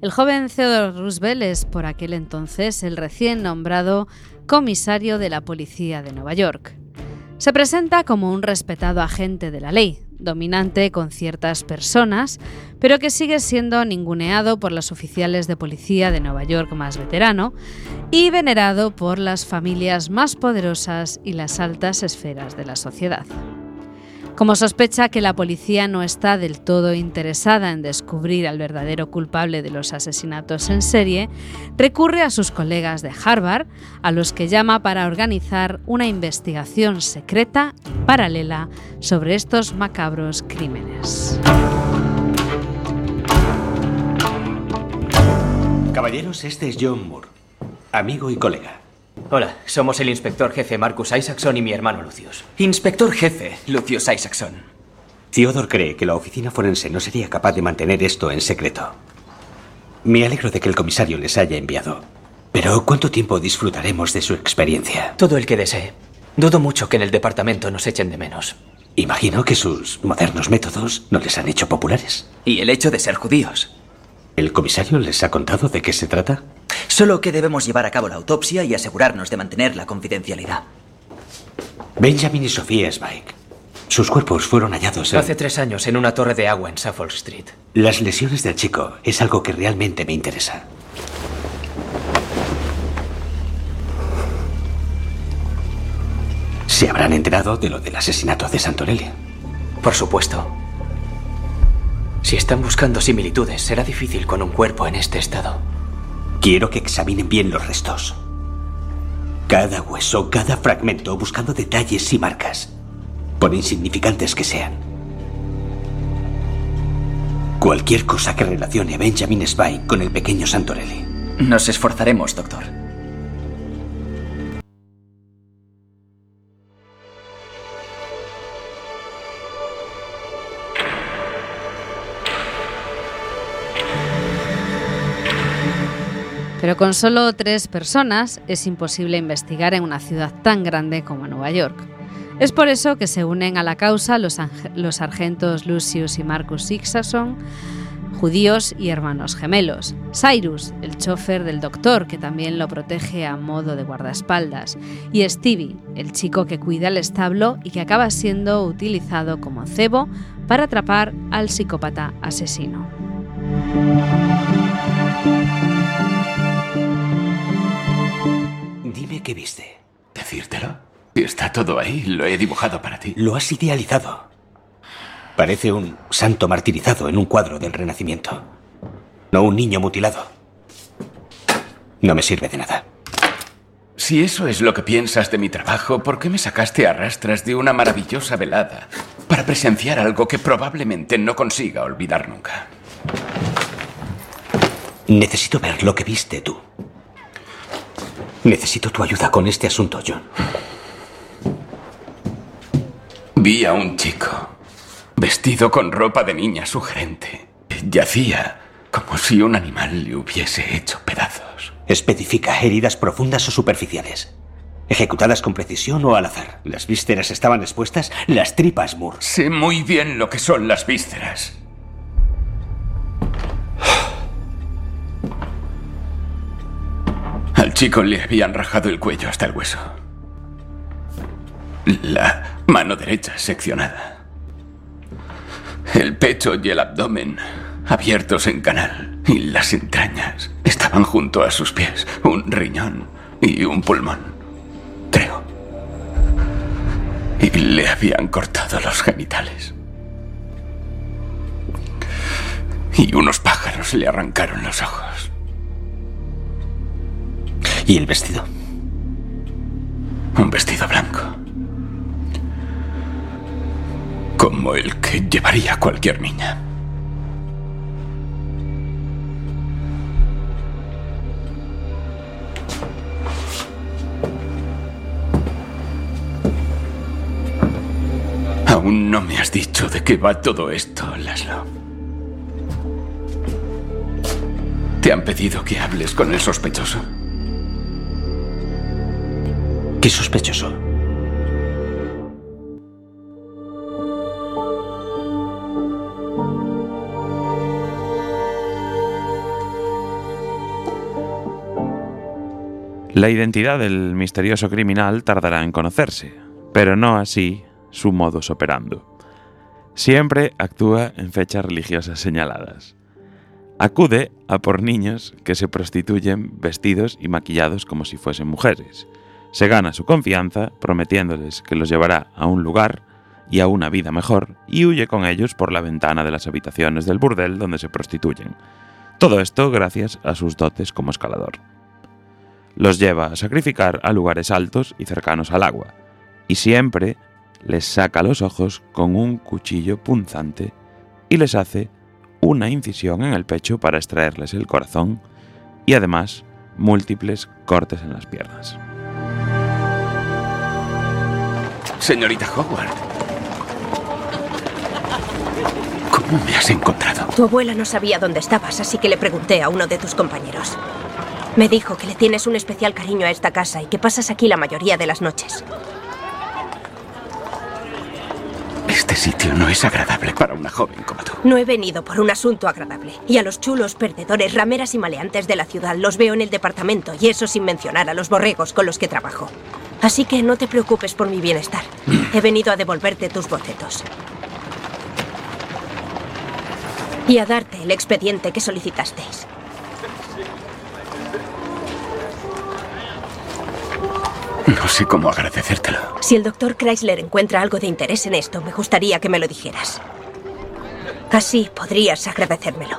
S4: El joven Theodore Roosevelt es por aquel entonces el recién nombrado comisario de la policía de Nueva York. Se presenta como un respetado agente de la ley, dominante con ciertas personas, pero que sigue siendo ninguneado por los oficiales de policía de Nueva York más veterano y venerado por las familias más poderosas y las altas esferas de la sociedad. Como sospecha que la policía no está del todo interesada en descubrir al verdadero culpable de los asesinatos en serie, recurre a sus colegas de Harvard, a los que llama para organizar una investigación secreta y paralela sobre estos macabros crímenes.
S14: Caballeros, este es John Moore, amigo y colega.
S22: Hola, somos el inspector jefe Marcus Isaacson y mi hermano Lucius. Inspector jefe Lucius Isaacson.
S14: Theodore cree que la oficina forense no sería capaz de mantener esto en secreto. Me alegro de que el comisario les haya enviado. Pero ¿cuánto tiempo disfrutaremos de su experiencia?
S22: Todo el que desee. Dudo mucho que en el departamento nos echen de menos.
S14: Imagino que sus modernos métodos no les han hecho populares.
S22: Y el hecho de ser judíos.
S14: ¿El comisario les ha contado de qué se trata?
S22: Solo que debemos llevar a cabo la autopsia y asegurarnos de mantener la confidencialidad.
S14: Benjamin y Sofía Spike. Sus cuerpos fueron hallados en...
S22: Hace tres años en una torre de agua en Suffolk Street.
S14: Las lesiones del chico es algo que realmente me interesa. Se habrán enterado de lo del asesinato de Santorelli.
S22: Por supuesto. Si están buscando similitudes, será difícil con un cuerpo en este estado.
S14: Quiero que examinen bien los restos. Cada hueso, cada fragmento, buscando detalles y marcas, por insignificantes que sean. Cualquier cosa que relacione a Benjamin Spike con el pequeño Santorelli.
S22: Nos esforzaremos, doctor.
S4: Pero con solo tres personas es imposible investigar en una ciudad tan grande como Nueva York. Es por eso que se unen a la causa los, sargentos Lucius y Marcus Isaacson, judíos y hermanos gemelos. Cyrus, el chofer del doctor, que también lo protege a modo de guardaespaldas. Y Stevie, el chico que cuida el establo y que acaba siendo utilizado como cebo para atrapar al psicópata asesino.
S14: Dime qué viste.
S20: ¿Decírtelo? Está todo ahí, lo he dibujado para ti.
S14: Lo has idealizado. Parece un santo martirizado en un cuadro del Renacimiento. No un niño mutilado. No me sirve de nada.
S20: Si eso es lo que piensas de mi trabajo, ¿por qué me sacaste a rastras de una maravillosa velada para presenciar algo que probablemente no consiga olvidar nunca?
S14: Necesito ver lo que viste tú. Necesito tu ayuda con este asunto, John.
S20: Vi a un chico vestido con ropa de niña sugerente. Yacía como si un animal le hubiese hecho pedazos.
S14: Especifica heridas profundas o superficiales. Ejecutadas con precisión o al azar. Las vísceras estaban expuestas, las tripas, Moore.
S20: Sé muy bien lo que son las vísceras. Chico le habían rajado el cuello hasta el hueso. La mano derecha seccionada. El pecho y el abdomen abiertos en canal. Y las entrañas estaban junto a sus pies. Un riñón y un pulmón. Creo. Y le habían cortado los genitales. Y unos pájaros le arrancaron los ojos.
S14: ¿Y el vestido?
S20: Un vestido blanco. Como el que llevaría cualquier niña. Aún no me has dicho de qué va todo esto, Laszlo. ¿Te han pedido que hables con el sospechoso?
S14: ¿Qué sospechoso?
S3: La identidad del misterioso criminal tardará en conocerse, pero no así su modus operando. Siempre actúa en fechas religiosas señaladas. Acude a por niños que se prostituyen vestidos y maquillados como si fuesen mujeres. Se gana su confianza prometiéndoles que los llevará a un lugar y a una vida mejor y huye con ellos por la ventana de las habitaciones del burdel donde se prostituyen. Todo esto gracias a sus dotes como escalador. Los lleva a sacrificar a lugares altos y cercanos al agua, y siempre les saca los ojos con un cuchillo punzante y les hace una incisión en el pecho para extraerles el corazón y además múltiples cortes en las piernas.
S20: Señorita Howard. ¿Cómo me has encontrado?
S18: Tu abuela no sabía dónde estabas, así que le pregunté a uno de tus compañeros. Me dijo que le tienes un especial cariño a esta casa y que pasas aquí la mayoría de las noches.
S20: Este sitio no es agradable para una joven como tú.
S18: No he venido por un asunto agradable. Y a los chulos, perdedores, rameras y maleantes de la ciudad los veo en el departamento, y eso sin mencionar a los borregos con los que trabajo. Así que no te preocupes por mi bienestar. He venido a devolverte tus bocetos. Y a darte el expediente que solicitasteis.
S20: No sé cómo agradecértelo.
S18: Si el doctor Chrysler encuentra algo de interés en esto, me gustaría que me lo dijeras. Así podrías agradecérmelo.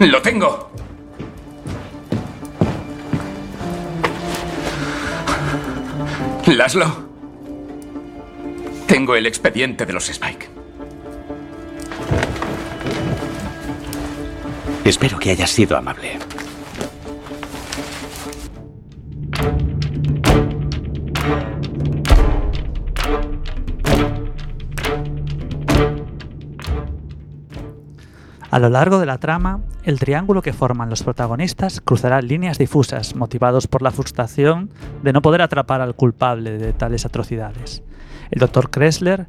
S20: ¡Lo tengo! Laszlo. Tengo el expediente de los Spike.
S14: Espero que hayas sido amable.
S5: A lo largo de la trama, el triángulo que forman los protagonistas cruzará líneas difusas motivados por la frustración de no poder atrapar al culpable de tales atrocidades. El Dr. Kressler,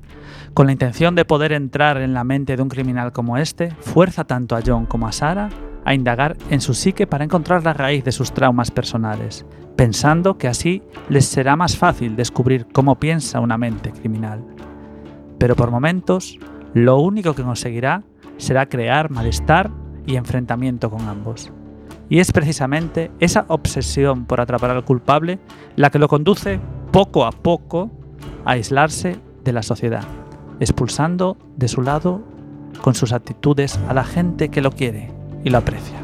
S5: con la intención de poder entrar en la mente de un criminal como este, fuerza tanto a John como a Sarah a indagar en su psique para encontrar la raíz de sus traumas personales, pensando que así les será más fácil descubrir cómo piensa una mente criminal. Pero por momentos, lo único que conseguirá será crear malestar y enfrentamiento con ambos. Y es precisamente esa obsesión por atrapar al culpable la que lo conduce poco a poco aislarse de la sociedad, expulsando de su lado con sus actitudes a la gente que lo quiere y lo aprecia.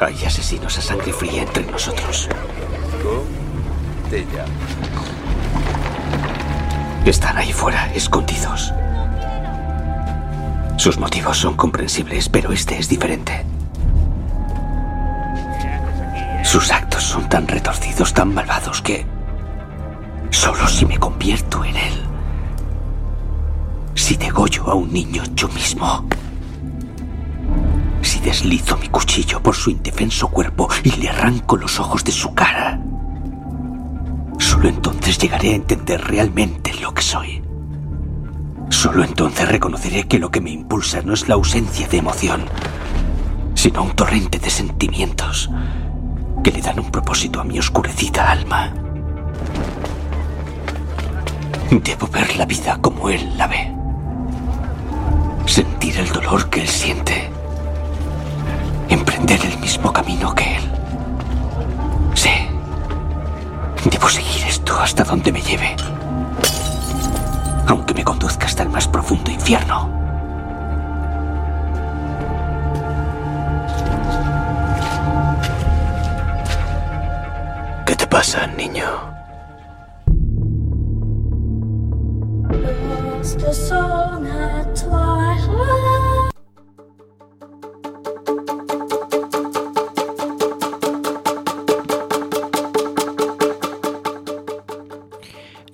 S14: Hay asesinos a sangre fría entre nosotros. Están ahí fuera, escondidos. Sus motivos son comprensibles, pero este es diferente. Sus actos son tan retorcidos, tan malvados que... Solo si me convierto en él. Si degollo a un niño yo mismo. Si deslizo mi cuchillo por su indefenso cuerpo y le arranco los ojos de su cara. Solo entonces llegaré a entender realmente lo que soy. Solo entonces reconoceré que lo que me impulsa no es la ausencia de emoción, sino un torrente de sentimientos que le dan un propósito a mi oscurecida alma. Debo ver la vida como él la ve. Sentir el dolor que él siente. Emprender el mismo camino que él. Sí. Debo seguir esto hasta donde me lleve. Aunque me conduzca hasta el más profundo infierno.
S20: ¿Qué te pasa, niño?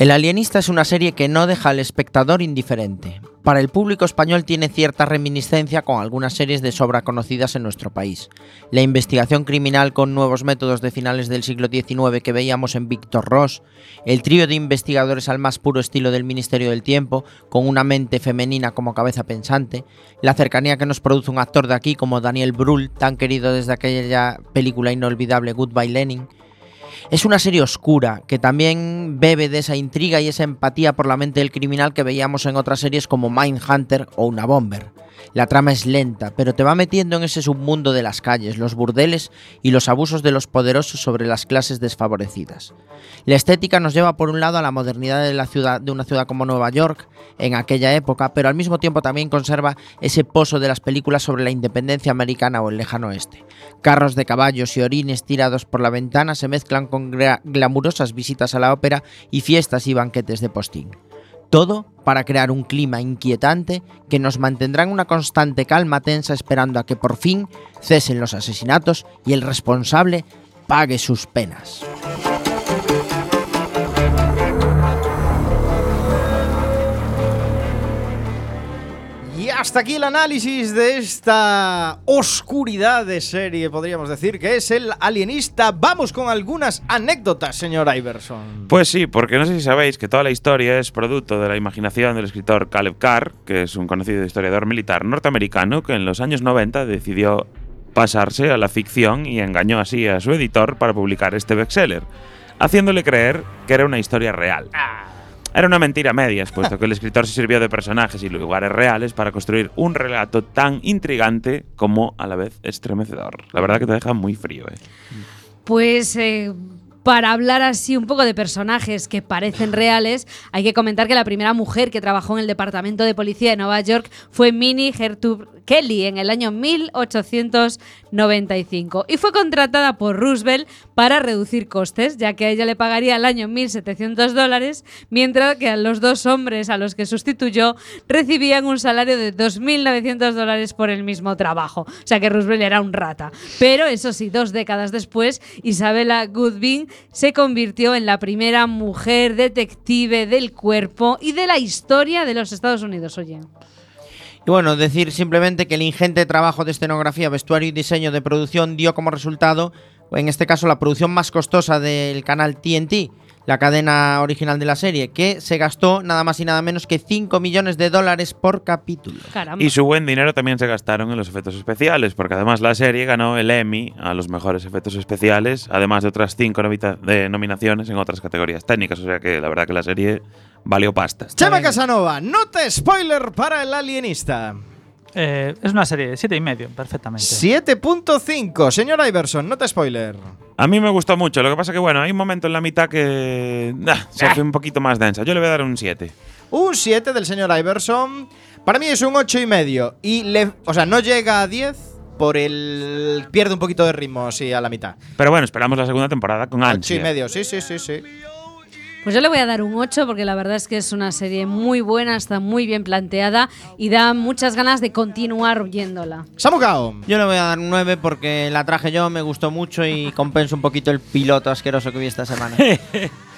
S1: El Alienista es una serie que no deja al espectador indiferente. Para el público español tiene cierta reminiscencia con algunas series de sobra conocidas en nuestro país. La investigación criminal con nuevos métodos de finales del siglo XIX que veíamos en Víctor Ross, el trío de investigadores al más puro estilo del Ministerio del Tiempo, con una mente femenina como cabeza pensante, la cercanía que nos produce un actor de aquí como Daniel Brühl, tan querido desde aquella película inolvidable Goodbye Lenin, es una serie oscura que también bebe de esa intriga y esa empatía por la mente del criminal que veíamos en otras series como Mindhunter o Una Bomber. La trama es lenta, pero te va metiendo en ese submundo de las calles, los burdeles y los abusos de los poderosos sobre las clases desfavorecidas. La estética nos lleva por un lado a la modernidad de, una ciudad como Nueva York en aquella época, pero al mismo tiempo también conserva ese pozo de las películas sobre la independencia americana o el lejano oeste. Carros de caballos y orines tirados por la ventana se mezclan con glamurosas visitas a la ópera y fiestas y banquetes de postín. Todo para crear un clima inquietante que nos mantendrá en una constante calma tensa esperando a que por fin cesen los asesinatos y el responsable pague sus penas.
S2: Hasta aquí el análisis de esta oscuridad de serie, podríamos decir, que es el alienista. Vamos con algunas anécdotas, señor Iverson.
S3: Pues sí, porque no sé si sabéis que toda la historia es producto de la imaginación del escritor Caleb Carr, que es un conocido historiador militar norteamericano que en los años 90 decidió pasarse a la ficción y engañó así a su editor para publicar este bestseller, haciéndole creer que era una historia real. Era una mentira a medias, puesto que el escritor se sirvió de personajes y lugares reales para construir un relato tan intrigante como a la vez estremecedor. La verdad que te deja muy frío, ¿eh?
S4: Pues eh, para hablar así un poco de personajes que parecen reales, hay que comentar que la primera mujer que trabajó en el Departamento de Policía de Nueva York fue Minnie Gertrude Kelly en el año 1895 y fue contratada por Roosevelt para reducir costes, ya que a ella le pagaría al año 1.700 dólares, mientras que a los dos hombres a los que sustituyó recibían un salario de 2.900 dólares por el mismo trabajo. O sea que Roosevelt era un rata. Pero eso sí, dos décadas después, Isabella Goodwin se convirtió en la primera mujer detective del cuerpo y de la historia de los Estados Unidos. Oye.
S1: Y bueno, decir simplemente que el ingente trabajo de escenografía, vestuario y diseño de producción dio como resultado, en este caso, la producción más costosa del canal TNT, la cadena original de la serie, que se gastó nada más y nada menos que 5 millones de dólares por capítulo.
S4: Caramba.
S3: Y su buen dinero también se gastaron en los efectos especiales, porque además la serie ganó el Emmy a los mejores efectos especiales, además de otras cinco nomita- de nominaciones en otras categorías técnicas. O sea que la verdad que la serie valió pasta.
S2: Chema Casanova, nota spoiler para el alienista.
S5: Eh, es una serie de siete y medio, perfectamente.
S2: 7.5, señor Iverson, nota spoiler.
S3: A mí me gustó mucho, lo que pasa que bueno, hay un momento en la mitad que ah, se hace un poquito más densa. Yo le voy a dar un 7.
S2: Un 7 del señor Iverson. Para mí es un 8 y medio. Y le, o sea, no llega a 10 por el. Pierde un poquito de ritmo, sí, a la mitad.
S3: Pero bueno, esperamos la segunda temporada con
S2: 8
S3: ansia.
S2: y medio, sí, sí, sí, sí.
S4: Pues yo le voy a dar un 8 porque la verdad es que es una serie muy buena, está muy bien planteada y da muchas ganas de continuar viéndola.
S2: Samucao.
S1: Yo le voy a dar un 9 porque la traje yo, me gustó mucho y compenso un poquito el piloto asqueroso que vi esta semana.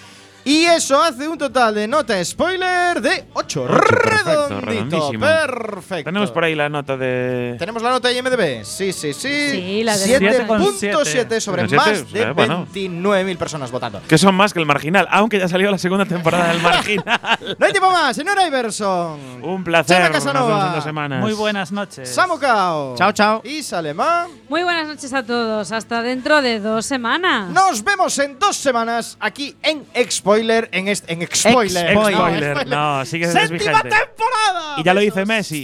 S2: Y eso hace un total de nota spoiler de 8.
S3: Perfecto,
S2: Redondito.
S3: redondísimo.
S2: Perfecto.
S3: Tenemos por ahí la nota de.
S2: Tenemos la nota de IMDB. Sí, sí, sí.
S4: Sí, la de
S2: 7.7 sobre más de
S3: eh, bueno.
S2: 29.000 personas votando.
S3: Que son más que el marginal, aunque ya salió la segunda temporada del marginal.
S2: No hay tiempo más, señor Iverson.
S3: Un placer.
S2: Chema
S3: Nos
S2: Casanova.
S3: dos semanas.
S5: Muy buenas noches.
S2: Samucao.
S1: Chao, chao.
S2: Y Salema.
S4: Muy buenas noches a todos, hasta dentro de dos semanas.
S2: Nos vemos en dos semanas aquí en Expoiler. En, en Expoiler.
S3: Spoiler. No, sigue
S2: Séptima
S3: vigente.
S2: temporada.
S3: Y ya lo dice Messi.